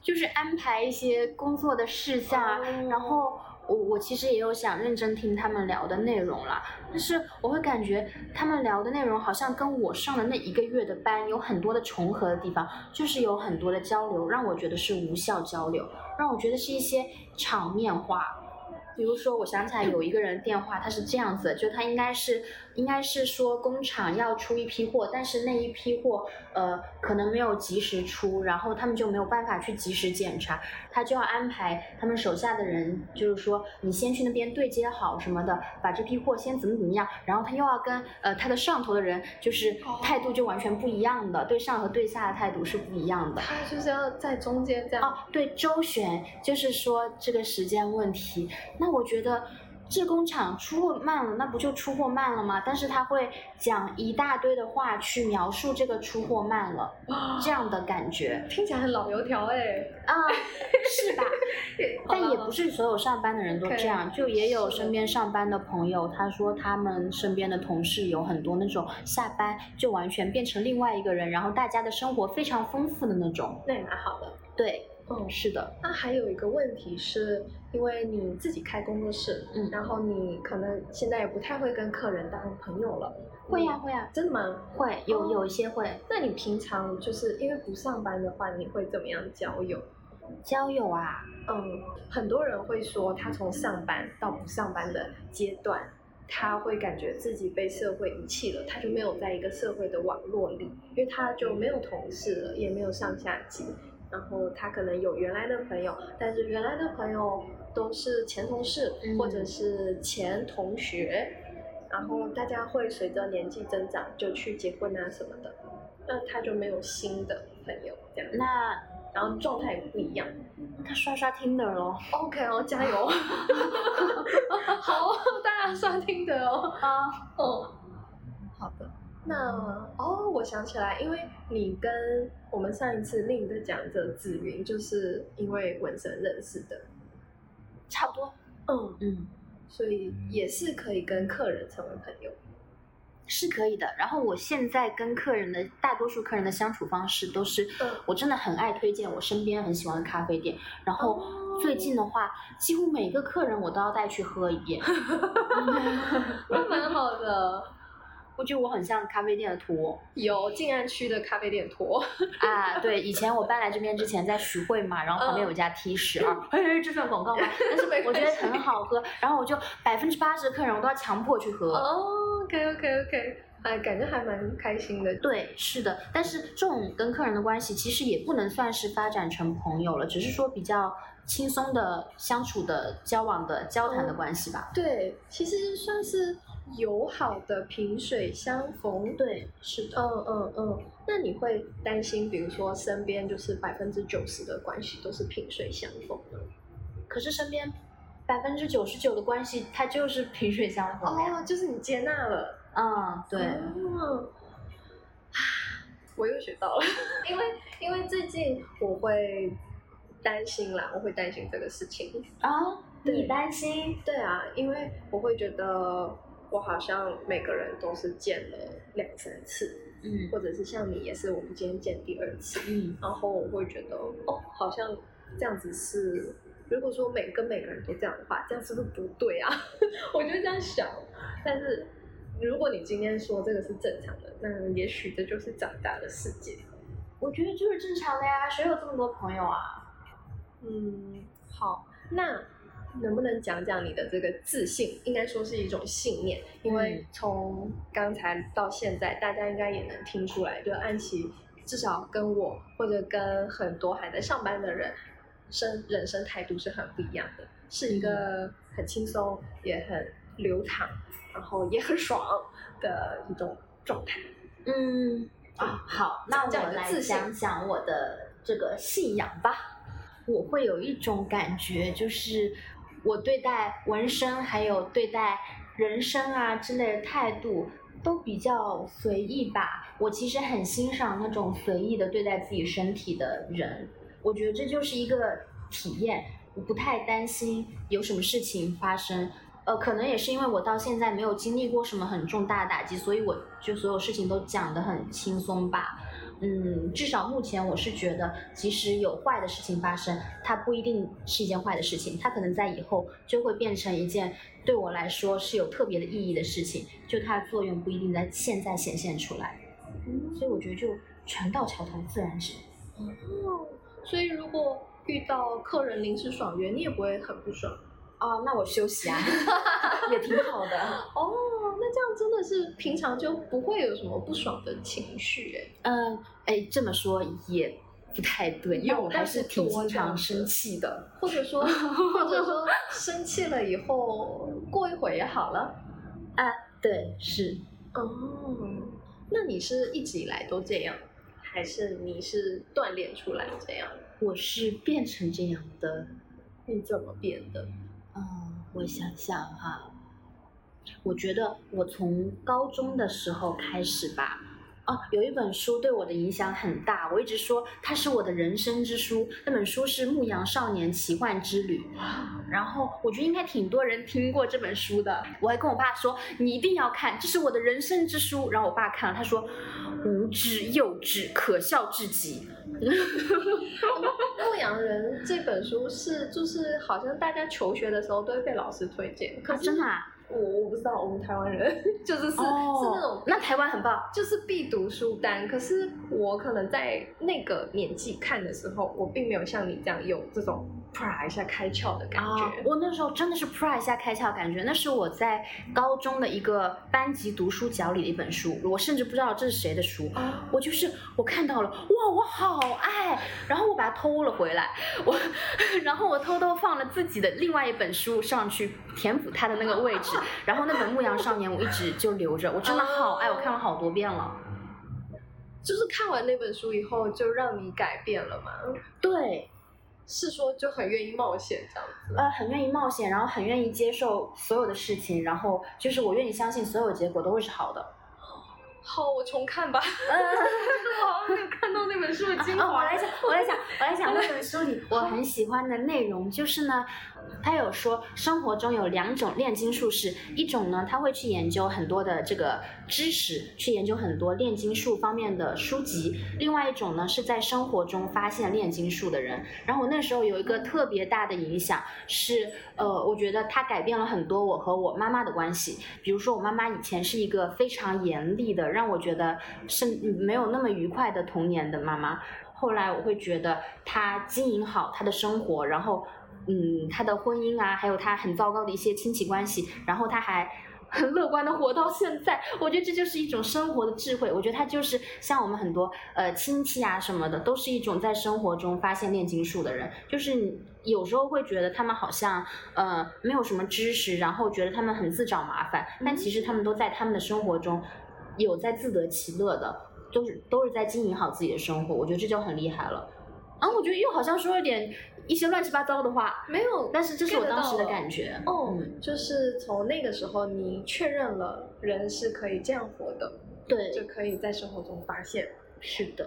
就是安排一些工作的事项，然后。我我其实也有想认真听他们聊的内容啦，但是我会感觉他们聊的内容好像跟我上的那一个月的班有很多的重合的地方，就是有很多的交流，让我觉得是无效交流，让我觉得是一些场面话。比如说，我想起来有一个人电话，他是这样子，就他应该是应该是说工厂要出一批货，但是那一批货呃可能没有及时出，然后他们就没有办法去及时检查，他就要安排他们手下的人，就是说你先去那边对接好什么的，把这批货先怎么怎么样，然后他又要跟呃他的上头的人，就是态度就完全不一样的，对上和对下的态度是不一样的。他就是要在中间这样。哦，对，周旋，就是说这个时间问题，那。我觉得这工厂出货慢了，那不就出货慢了吗？但是他会讲一大堆的话去描述这个出货慢了，这样的感觉听起来很老油条哎啊，是吧？<laughs> 但也不是所有上班的人都这样，就也有身边上班的朋友，他说他们身边的同事有很多那种下班就完全变成另外一个人，然后大家的生活非常丰富的那种，那也蛮好的，对。嗯，是的。那还有一个问题是，因为你自己开工作室，嗯，然后你可能现在也不太会跟客人当朋友了。会呀，会呀，真的吗？会有有一些会。那你平常就是因为不上班的话，你会怎么样交友？交友啊，嗯，很多人会说，他从上班到不上班的阶段，他会感觉自己被社会遗弃了，他就没有在一个社会的网络里，因为他就没有同事了，也没有上下级。然后他可能有原来的朋友，但是原来的朋友都是前同事或者是前同学，然后大家会随着年纪增长就去结婚啊什么的，那他就没有新的朋友这样。那然后状态也不一样，他刷刷 Tinder 咯。OK 哦，加油！<laughs> <laughs> 好，大家刷 Tinder 哦。啊，哦。那哦，我想起来，因为你跟我们上一次另一个讲者紫云，就是因为纹身认识的，差不多。嗯嗯，所以也是可以跟客人成为朋友，是可以的。然后我现在跟客人的大多数客人的相处方式都是，我真的很爱推荐我身边很喜欢的咖啡店。然后最近的话，几乎每个客人我都要带去喝一遍，<laughs> 那蛮好的。我觉得我很像咖啡店的托，有静安区的咖啡店托 <laughs> 啊，对，以前我搬来这边之前在徐汇嘛，然后旁边有家 T 十二，嘿，这算广告吗？但是我觉得很好喝，然后我就百分之八十的客人我都要强迫去喝。哦，OK OK OK，哎，感觉还蛮开心的。对，是的，但是这种跟客人的关系其实也不能算是发展成朋友了，只是说比较轻松的相处的交往的交谈的关系吧。对，其实算是。友好的萍水相逢，对，是的，嗯嗯嗯。那你会担心，比如说身边就是百分之九十的关系都是萍水相逢的，可是身边百分之九十九的关系，它就是萍水相逢哦，就是你接纳了，嗯，对。嗯，我又学到了，<laughs> 因为因为最近我会担心啦，我会担心这个事情啊，你担心？对啊，因为我会觉得。我好像每个人都是见了两三次，嗯，或者是像你也是，我们今天见第二次，嗯，然后我会觉得哦，好像这样子是，如果说每跟每个人都这样的话，这样是不是不对啊？<laughs> 我就这样想，但是如果你今天说这个是正常的，那也许这就是长大的世界。我觉得就是正常的呀，谁有这么多朋友啊？嗯，好，那。能不能讲讲你的这个自信？应该说是一种信念，因为从刚才到现在，大家应该也能听出来，就安琪至少跟我或者跟很多还在上班的人生人生态度是很不一样的，是一个很轻松也很流淌，然后也很爽的一种状态。嗯啊，好，那我来讲讲我的这个信仰吧。我会有一种感觉，就是。我对待纹身，还有对待人生啊之类的态度都比较随意吧。我其实很欣赏那种随意的对待自己身体的人，我觉得这就是一个体验。我不太担心有什么事情发生，呃，可能也是因为我到现在没有经历过什么很重大的打击，所以我就所有事情都讲得很轻松吧。嗯，至少目前我是觉得，即使有坏的事情发生，它不一定是一件坏的事情，它可能在以后就会变成一件对我来说是有特别的意义的事情，就它的作用不一定在现在显现出来。嗯，所以我觉得就船到桥头自然直。哦，所以如果。遇到客人临时爽约，你也不会很不爽哦。那我休息啊，<laughs> 也挺好的。<laughs> 哦，那这样真的是平常就不会有什么不爽的情绪哎。嗯，哎，这么说也不太对，因为我还是挺经常生气的，或者说，<laughs> 或者说生气了以后过一会儿也好了。啊，对，是。哦，那你是一直以来都这样，还是你是锻炼出来这样？我是变成这样的，你怎么变的？嗯，我想想哈，我觉得我从高中的时候开始吧。哦，有一本书对我的影响很大，我一直说它是我的人生之书。那本书是《牧羊少年奇幻之旅》，然后我觉得应该挺多人听过这本书的。我还跟我爸说，你一定要看，这是我的人生之书。然后我爸看了，他说无知幼稚，可笑至极。<laughs> 牧羊人这本书是就是好像大家求学的时候都会被老师推荐，可是真的。啊？我我不知道，我们台湾人 <laughs> 就是是是那种，那台湾很棒，就是必读书单。可是我可能在那个年纪看的时候，我并没有像你这样有这种。啪一下开窍的感觉，我那时候真的是啪一下开窍感觉。那是我在高中的一个班级读书角里的一本书，我甚至不知道这是谁的书。我就是我看到了，哇，我好爱，然后我把它偷了回来，我，然后我偷偷放了自己的另外一本书上去填补它的那个位置，<laughs> 然后那本《牧羊少年》我一直就留着，我真的好爱，我看了好多遍了。就是看完那本书以后，就让你改变了吗？对。是说就很愿意冒险这样子，呃，很愿意冒险，然后很愿意接受所有的事情，然后就是我愿意相信所有结果都会是好的。好，我重看吧。<laughs> 嗯，我好像没有看到那本书的精华。我来讲，我来讲，我来讲 <laughs> 那本书里我很喜欢的内容，就是呢。他有说，生活中有两种炼金术士，一种呢，他会去研究很多的这个知识，去研究很多炼金术方面的书籍；另外一种呢，是在生活中发现炼金术的人。然后我那时候有一个特别大的影响，是呃，我觉得他改变了很多我和我妈妈的关系。比如说，我妈妈以前是一个非常严厉的，让我觉得是没有那么愉快的童年的妈妈。后来我会觉得她经营好她的生活，然后。嗯，他的婚姻啊，还有他很糟糕的一些亲戚关系，然后他还 <laughs> 很乐观的活到现在，我觉得这就是一种生活的智慧。我觉得他就是像我们很多呃亲戚啊什么的，都是一种在生活中发现炼金术的人。就是有时候会觉得他们好像呃没有什么知识，然后觉得他们很自找麻烦，但其实他们都在他们的生活中有在自得其乐的，都是都是在经营好自己的生活。我觉得这就很厉害了。啊，我觉得又好像说了点。一些乱七八糟的话没有，但是这是我当时的感觉。哦，就是从那个时候，你确认了人是可以这样活的，对，就可以在生活中发现。是的。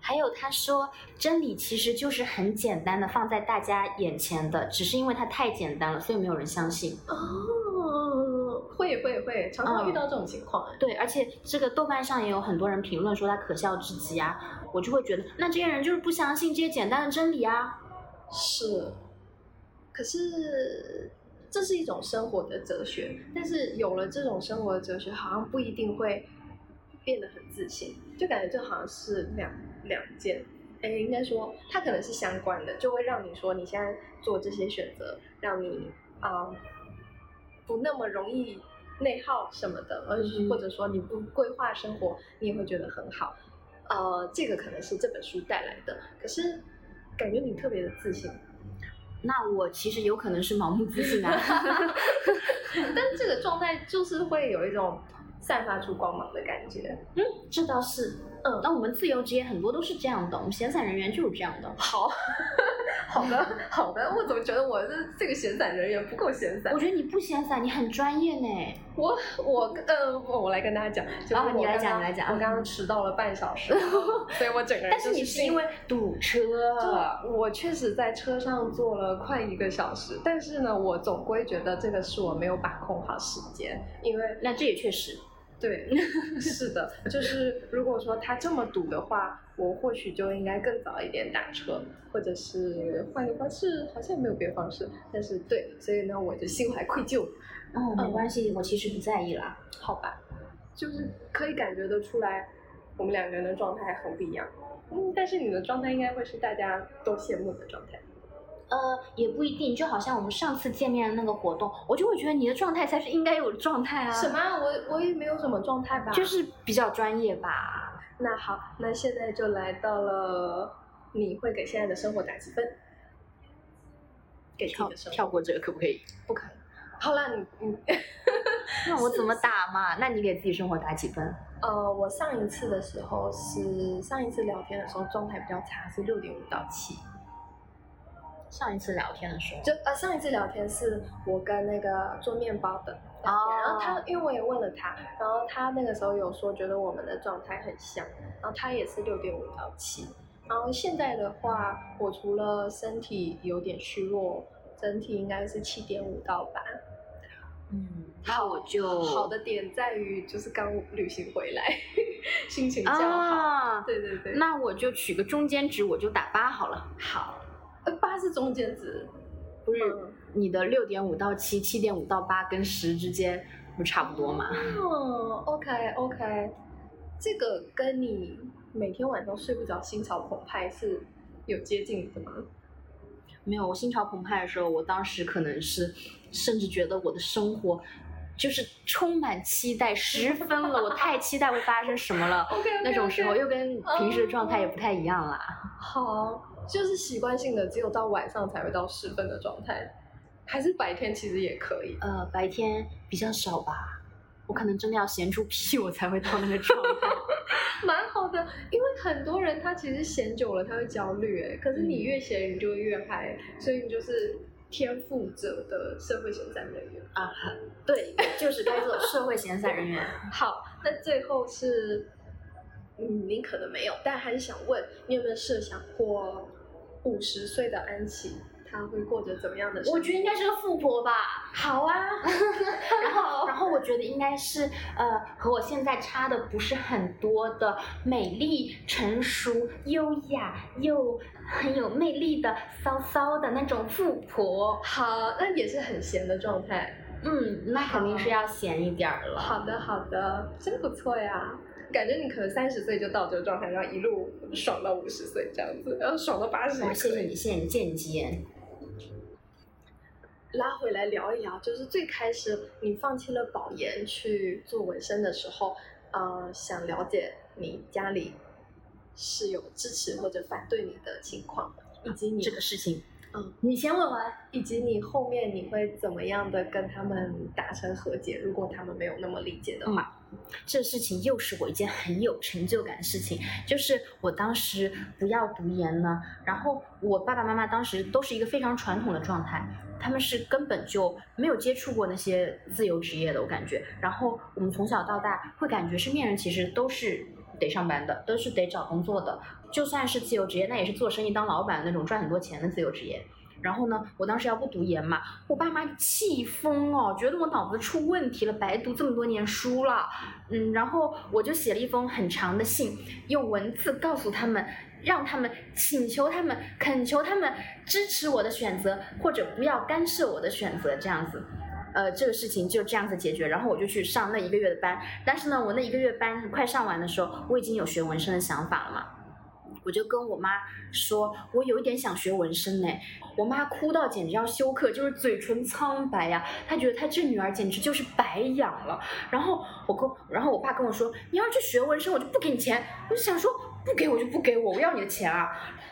还有他说，真理其实就是很简单的放在大家眼前的，只是因为它太简单了，所以没有人相信。哦，会会会，常常遇到这种情况。对，而且这个豆瓣上也有很多人评论说他可笑至极啊。我就会觉得，那这些人就是不相信这些简单的真理啊。是，可是这是一种生活的哲学，但是有了这种生活的哲学，好像不一定会变得很自信，就感觉这好像是两两件。哎，应该说它可能是相关的，就会让你说你现在做这些选择，让你啊不那么容易内耗什么的，而或者说你不规划生活，你也会觉得很好。呃，这个可能是这本书带来的，可是感觉你特别的自信。那我其实有可能是盲目自信啊，<laughs> <laughs> 但这个状态就是会有一种散发出光芒的感觉。嗯，这倒是。那我们自由职业很多都是这样的，我们闲散人员就是这样的。好，<laughs> 好的，好的，我怎么觉得我这这个闲散人员不够闲散？我觉得你不闲散，你很专业呢。我我呃，我来跟大家讲，就是你来讲，你来讲。我刚刚迟到了半小时，<laughs> 所以我整个人。但是你是因为堵车。我确实在车上坐了快一个小时，但是呢，我总归觉得这个是我没有把控好时间，因为那这也确实。对，<laughs> 是的，就是如果说他这么堵的话，我或许就应该更早一点打车，或者是换个方式，好像没有别的方式。但是对，所以呢，我就心怀愧疚。哦，没关系，我其实不在意啦。好吧，就是可以感觉得出来，我们两个人的状态很不一样。嗯，但是你的状态应该会是大家都羡慕的状态。呃，也不一定，就好像我们上次见面的那个活动，我就会觉得你的状态才是应该有的状态啊。什么？我我也没有什么状态吧？就是比较专业吧。那好，那现在就来到了，你会给现在的生活打几分？给跳跳过这个可不可以？不可以。好了，你你，<laughs> 那我怎么打嘛？那你给自己生活打几分？呃，我上一次的时候是上一次聊天的时候状态比较差，是六点五到七。上一次聊天的时候，就呃上一次聊天是我跟那个做面包的聊天，然后他因为我也问了他，然后他那个时候有说觉得我们的状态很像，然后他也是六点五到七，然后现在的话，我除了身体有点虚弱，整体应该是七点五到八。嗯，那我就好的点在于就是刚旅行回来，<laughs> 心情较好。对对对，那我就取个中间值，我就打八好了。好。八是中间值，不是你的六点五到七，七点五到八跟十之间不差不多吗？哦，OK OK，这个跟你每天晚上睡不着、心潮澎湃是有接近的吗？没有，我心潮澎湃的时候，我当时可能是甚至觉得我的生活就是充满期待，十分了，我太期待会发生什么了。<laughs> OK，那种时候又跟平时的状态也不太一样啦。好。就是习惯性的，只有到晚上才会到十分的状态，还是白天其实也可以。呃，白天比较少吧，我可能真的要闲出屁，我才会到那个状态。<laughs> 蛮好的，因为很多人他其实闲久了他会焦虑，哎，可是你越闲你就会越嗨，所以你就是天赋者的社会闲散人员啊。对，就是该做社会闲散人员。<laughs> 好，那最后是，嗯，你可能没有，但还是想问，你有没有设想过？五十岁的安琪，她会过着怎么样的生活？我觉得应该是个富婆吧。好啊，<laughs> 然后，然后我觉得应该是呃，和我现在差的不是很多的，美丽、成熟、优雅又很有魅力的骚骚的那种富婆。好，那也是很闲的状态。嗯，那肯定是要闲一点儿了。好的，好的，真不错呀。感觉你可能三十岁就到这个状态，然后一路爽到五十岁这样子，然后爽到八十。谢谢你，谢谢你见机。拉回来聊一聊，就是最开始你放弃了保研去做纹身的时候，呃，想了解你家里是有支持或者反对你的情况，以及你这个事情。嗯，你先问完，以及你后面你会怎么样的跟他们达成和解？如果他们没有那么理解的话，这事情又是我一件很有成就感的事情。就是我当时不要读研呢，然后我爸爸妈妈当时都是一个非常传统的状态，他们是根本就没有接触过那些自由职业的，我感觉。然后我们从小到大会感觉身边人其实都是得上班的，都是得找工作的。就算是自由职业，那也是做生意当老板那种赚很多钱的自由职业。然后呢，我当时要不读研嘛，我爸妈气疯哦，觉得我脑子出问题了，白读这么多年书了。嗯，然后我就写了一封很长的信，用文字告诉他们，让他们请求他们，恳求他们支持我的选择，或者不要干涉我的选择，这样子。呃，这个事情就这样子解决。然后我就去上那一个月的班，但是呢，我那一个月班快上完的时候，我已经有学纹身的想法了嘛。我就跟我妈说，我有一点想学纹身呢。我妈哭到简直要休克，就是嘴唇苍白呀。她觉得她这女儿简直就是白养了。然后我跟，然后我爸跟我说，你要去学纹身，我就不给你钱。我就想说，不给我就不给我，我要你的钱啊！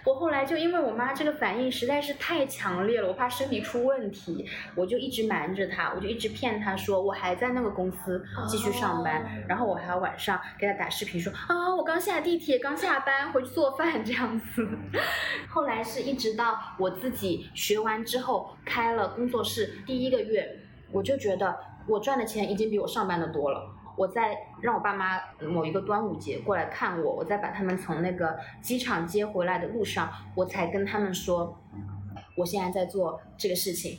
我后来就因为我妈这个反应实在是太强烈了，我怕身体出问题，我就一直瞒着她，我就一直骗她说我还在那个公司继续上班，然后我还要晚上给她打视频说啊我刚下地铁刚下班回去做饭这样子。<laughs> 后来是一直到我自己学完之后开了工作室第一个月，我就觉得我赚的钱已经比我上班的多了。我在让我爸妈某一个端午节过来看我，我再把他们从那个机场接回来的路上，我才跟他们说，我现在在做这个事情。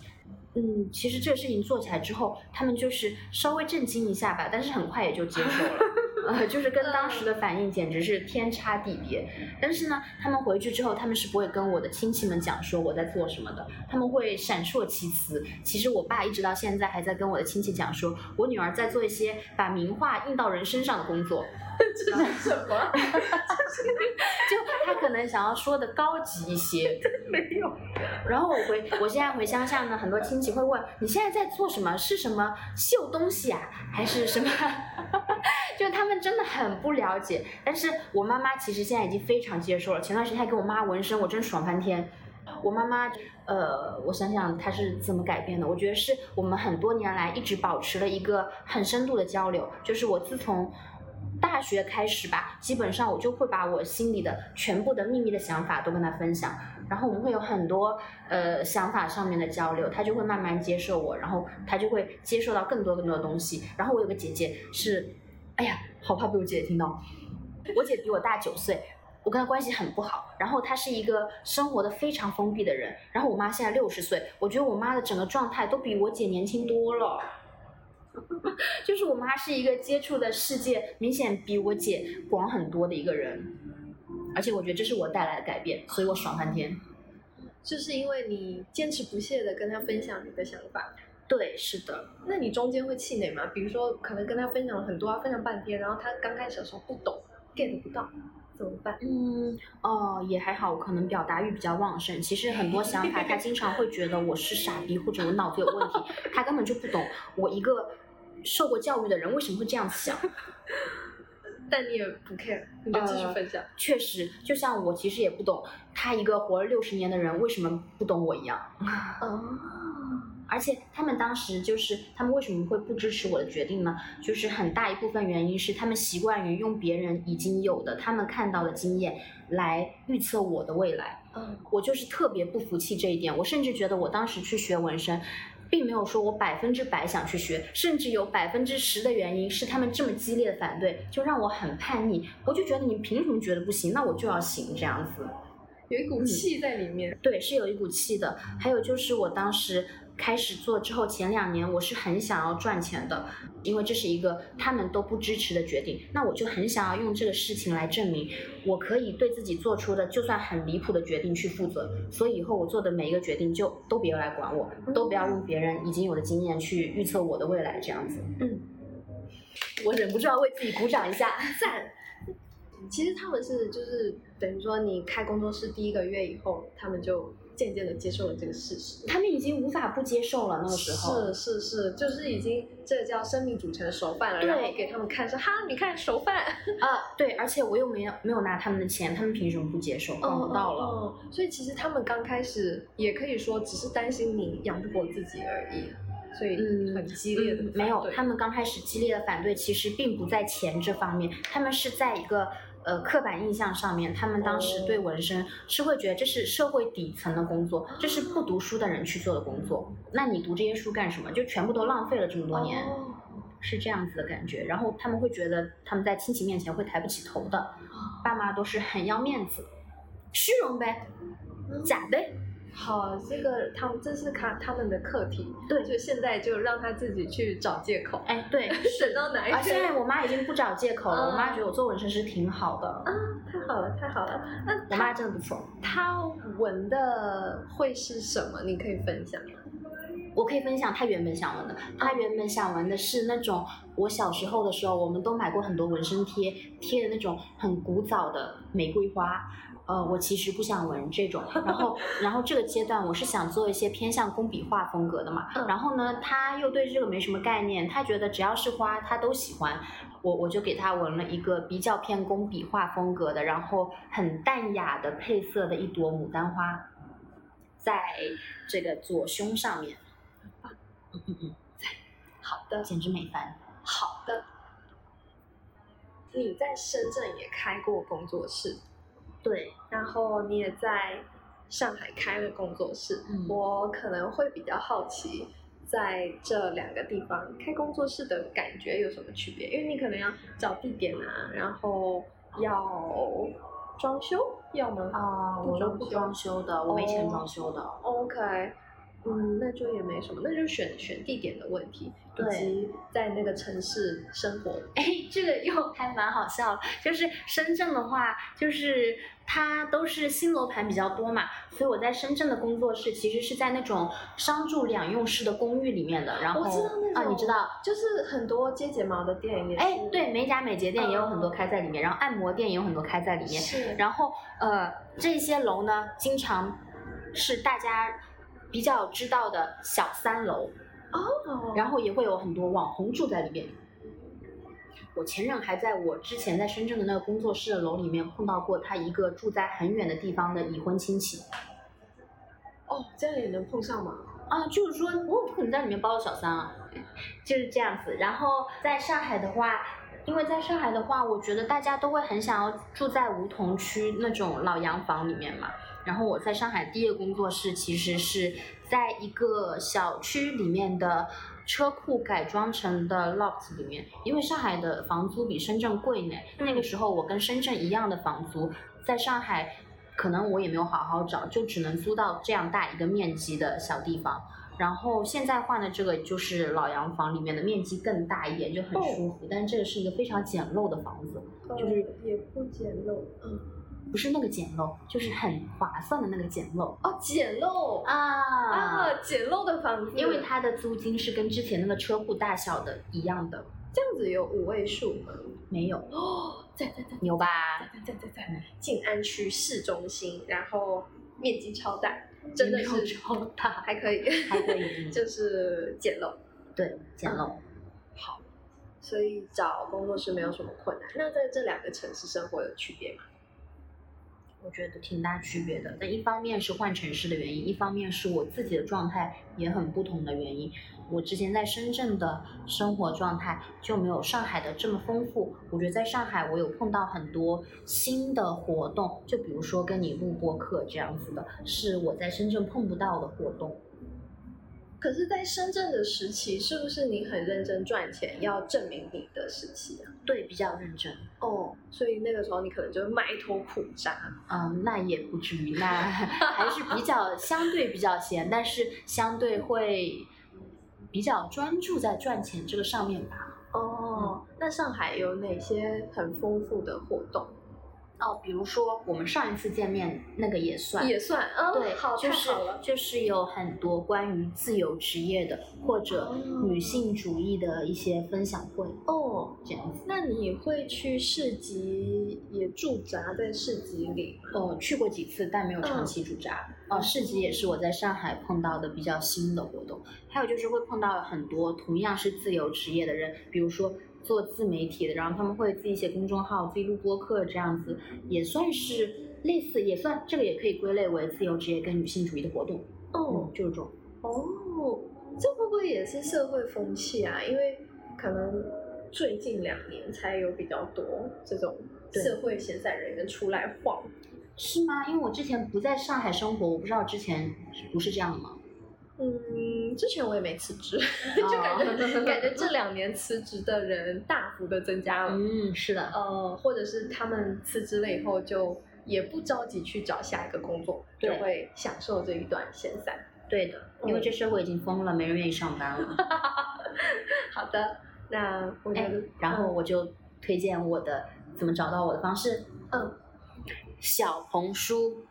嗯，其实这个事情做起来之后，他们就是稍微震惊一下吧，但是很快也就接受了。<laughs> 呃，就是跟当时的反应简直是天差地别。但是呢，他们回去之后，他们是不会跟我的亲戚们讲说我在做什么的，他们会闪烁其词。其实我爸一直到现在还在跟我的亲戚讲说，我女儿在做一些把名画印到人身上的工作。<laughs> 这是什么？<laughs> 就他可能想要说的高级一些，<laughs> 没有。然后我回，我现在回乡下呢，很多亲戚会问你现在在做什么？是什么绣东西啊，还是什么？就他们真的很不了解。但是我妈妈其实现在已经非常接受了。前段时间还给我妈纹身，我真爽翻天。我妈妈，呃，我想想她是怎么改变的？我觉得是我们很多年来一直保持了一个很深度的交流。就是我自从。大学开始吧，基本上我就会把我心里的全部的秘密的想法都跟他分享，然后我们会有很多呃想法上面的交流，他就会慢慢接受我，然后他就会接受到更多更多的东西。然后我有个姐姐是，哎呀，好怕被我姐姐听到，我姐比我大九岁，我跟她关系很不好，然后她是一个生活的非常封闭的人，然后我妈现在六十岁，我觉得我妈的整个状态都比我姐年轻多了。<laughs> 就是我妈是一个接触的世界明显比我姐广很多的一个人，而且我觉得这是我带来的改变，所以我爽翻天。就是因为你坚持不懈的跟她分享你的想法。对，是的。那你中间会气馁吗？比如说，可能跟他分享了很多，分享半天，然后他刚开始的时候不懂，get 不到，怎么办？嗯，哦，也还好，我可能表达欲比较旺盛。其实很多想法，他经常会觉得我是傻逼或者我脑子有问题，他根本就不懂我一个。受过教育的人为什么会这样想？<laughs> 但你也不 care，你就继续分享。确实，就像我其实也不懂他一个活了六十年的人为什么不懂我一样。哦。<laughs> 而且他们当时就是他们为什么会不支持我的决定呢？就是很大一部分原因是他们习惯于用别人已经有的、他们看到的经验来预测我的未来。嗯。我就是特别不服气这一点，我甚至觉得我当时去学纹身。并没有说我百分之百想去学，甚至有百分之十的原因是他们这么激烈的反对，就让我很叛逆。我就觉得你凭什么觉得不行，那我就要行这样子，有一股气在里面。对，是有一股气的。还有就是我当时。开始做之后，前两年我是很想要赚钱的，因为这是一个他们都不支持的决定。那我就很想要用这个事情来证明，我可以对自己做出的就算很离谱的决定去负责。所以以后我做的每一个决定就都别来管我，都不要用别人已经有的经验去预测我的未来，这样子。嗯，我忍不住要为自己鼓掌一下，<laughs> 赞。其实他们是就是等于说你开工作室第一个月以后，他们就。渐渐的接受了这个事实，他们已经无法不接受了。那个时候是是是，就是已经这叫生命组成熟饭了。然后给他们看说哈，你看熟饭 <laughs> 啊，对，而且我又没有没有拿他们的钱，他们凭什么不接受？帮不到了。所以其实他们刚开始也可以说只是担心你养不活自己而已，所以很激烈的。没有，他们刚开始激烈的反对其实并不在钱这方面，他们是在一个。呃，刻板印象上面，他们当时对纹身是会觉得这是社会底层的工作，这是不读书的人去做的工作。那你读这些书干什么？就全部都浪费了这么多年，是这样子的感觉。然后他们会觉得他们在亲戚面前会抬不起头的，爸妈都是很要面子，虚荣呗，假的。好，这个他们这是他他们的课题，对，就现在就让他自己去找借口。哎，对，<laughs> 等到哪一天？啊，现在我妈已经不找借口了，我妈觉得我做纹身师挺好的。啊，太好了，太好了。那我妈真的不错。她纹的会是什么？你可以分享吗？我可以分享她原本想纹的。她原本想纹的是那种我小时候的时候，我们都买过很多纹身贴，贴的那种很古早的玫瑰花。呃，我其实不想纹这种，然后，<laughs> 然后这个阶段我是想做一些偏向工笔画风格的嘛，嗯。然后呢，他又对这个没什么概念，他觉得只要是花他都喜欢，我我就给他纹了一个比较偏工笔画风格的，然后很淡雅的配色的一朵牡丹花，在这个左胸上面，嗯嗯嗯，好的，简直美翻。好的。你在深圳也开过工作室，对，然后你也在上海开了工作室。嗯我可能会比较好奇，在这两个地方开工作室的感觉有什么区别？因为你可能要找地点啊，然后要装修，要吗？啊、我都不装修的，我没钱哦装修的。OK，嗯，那就也没什么，那就选选地点的问题，以及在那个城市生活。哎，这个又 <laughs> 还蛮好笑，就是深圳的话，就是它都是新楼盘比较多嘛，所以我在深圳的工作室其实是在那种商住两用式的公寓里面的。然后我知道那种，啊，你知道？就是很多接睫毛的店也是，哎，对，美甲美睫店也有很多嗯开在里面，然后按摩店也有很多开在里面。是，然后呃，这些楼呢，经常是大家比较知道的小三楼。哦，然后也会有很多网红住在里面。我前任还在我之前在深圳的那个工作室的楼里面碰到过他一个住在很远的地方的已婚亲戚哦，这样也能碰上吗？啊，就是说我不可能在里面包了小三啊，<laughs> 就是这样子。然后在上海的话，因为在上海的话，我觉得大家都会很想要住在梧桐区那种老洋房里面嘛。然后我在上海第一个工作室其实是在一个小区里面的车库改装成的 loft 里面，因为上海的房租比深圳贵呢。那个时候我跟深圳一样的房租，在上海可能我也没有好好找，就只能租到这样大一个面积的小地方。然后现在换的这个就是老洋房里面的面积更大一点，就很舒服。但这个是一个非常简陋的房子，就是呃也不简陋，嗯，不是那个简陋，就是很划算的那个简陋哦，简陋啊啊，简陋的房子，因为它的租金是跟之前那个车库大小的一样的，这样子有五位数吗？没有哦，在在在牛吧？在在在在静安区市中心，然后面积超大，真的是超大，<laughs> 还可以，还可以 <laughs> 就是简陋。对简陋。好，所以找工作是没有什么困难。那在这两个城市生活有区别吗？我觉得挺大区别的。但一方面是换城市的原因，一方面是我自己的状态也很不同的原因。我之前在深圳的生活状态就没有上海的这么丰富。我觉得在上海，我有碰到很多新的活动，就比如说跟你录播课这样子的，是我在深圳碰不到的活动。可是，在深圳的时期，是不是你很认真赚钱，要证明你的时期啊？对，比较认真。哦，所以那个时候你可能就埋头苦扎。嗯，那也不至于，那 <laughs> 还是比较相对比较闲，但是相对会比较专注在赚钱这个上面吧。哦，那上海有哪些很丰富的活动？哦，比如说我们上一次见面那个也算，也算，嗯，对，好，就是。就是有很多关于自由职业的或者女性主义的一些分享会，哦，这样子。那你会去市集，也驻扎在市集里吗？呃，去过几次，但没有长期驻扎。哦、市集也是我在上海碰到的比较新的活动。还有就是会碰到很多同样是自由职业的人，比如说做自媒体的，然后他们会自己写公众号、自己录播客这样子，也算是类似，也算这个也可以归类为自由职业跟女性主义的活动。哦嗯，就是这种。哦，这会不会也是社会风气啊？因为可能最近两年才有比较多这种社会闲散人员出来晃。是吗？因为我之前不在上海生活，我不知道之前不是这样的吗？嗯，之前我也没辞职，<laughs> 就感觉感觉这两年辞职的人大幅的增加了。嗯，是的，呃，或者是他们辞职了以后就也不着急去找下一个工作，就会享受这一段闲散。对的，因为这社会已经疯了，没人愿意上班了。<laughs> 好的，那我觉哎，，然后我就推荐我的怎么找到我的方式，嗯，小红书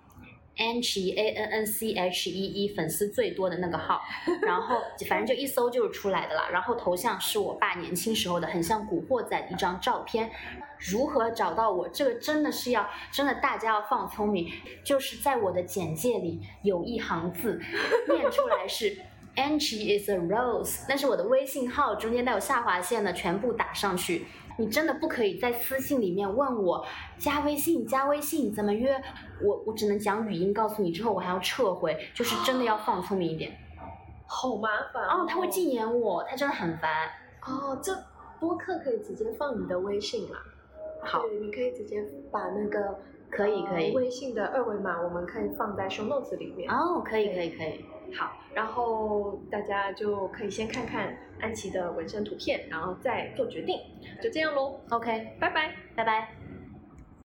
安琪 A N N C H E E 粉丝最多的那个号，<laughs> 然后反正就一搜就是出来的啦。然后头像是我爸年轻时候的很像古惑仔的一张照片。如何找到我？这个真的是要真的大家要放聪明，就是在我的简介里有一行字，念出来是 Angie is a rose，但是我的微信号，中间带有下划线的，全部打上去。你真的不可以在私信里面问我加微信，加微信怎么约？我我只能讲语音告诉你，之后我还要撤回，就是真的要放聪明一点。好麻烦哦，他会禁言我，他真的很烦。哦，这播客可以直接放你的微信啦。好，对你可以直接把那个可以可以微信的二维码，我们可以放在 show notes 里面。哦，可以可以可以。好，然后大家就可以先看看安琪的纹身图片，然后再做决定。就这样喽，OK，拜拜，拜拜。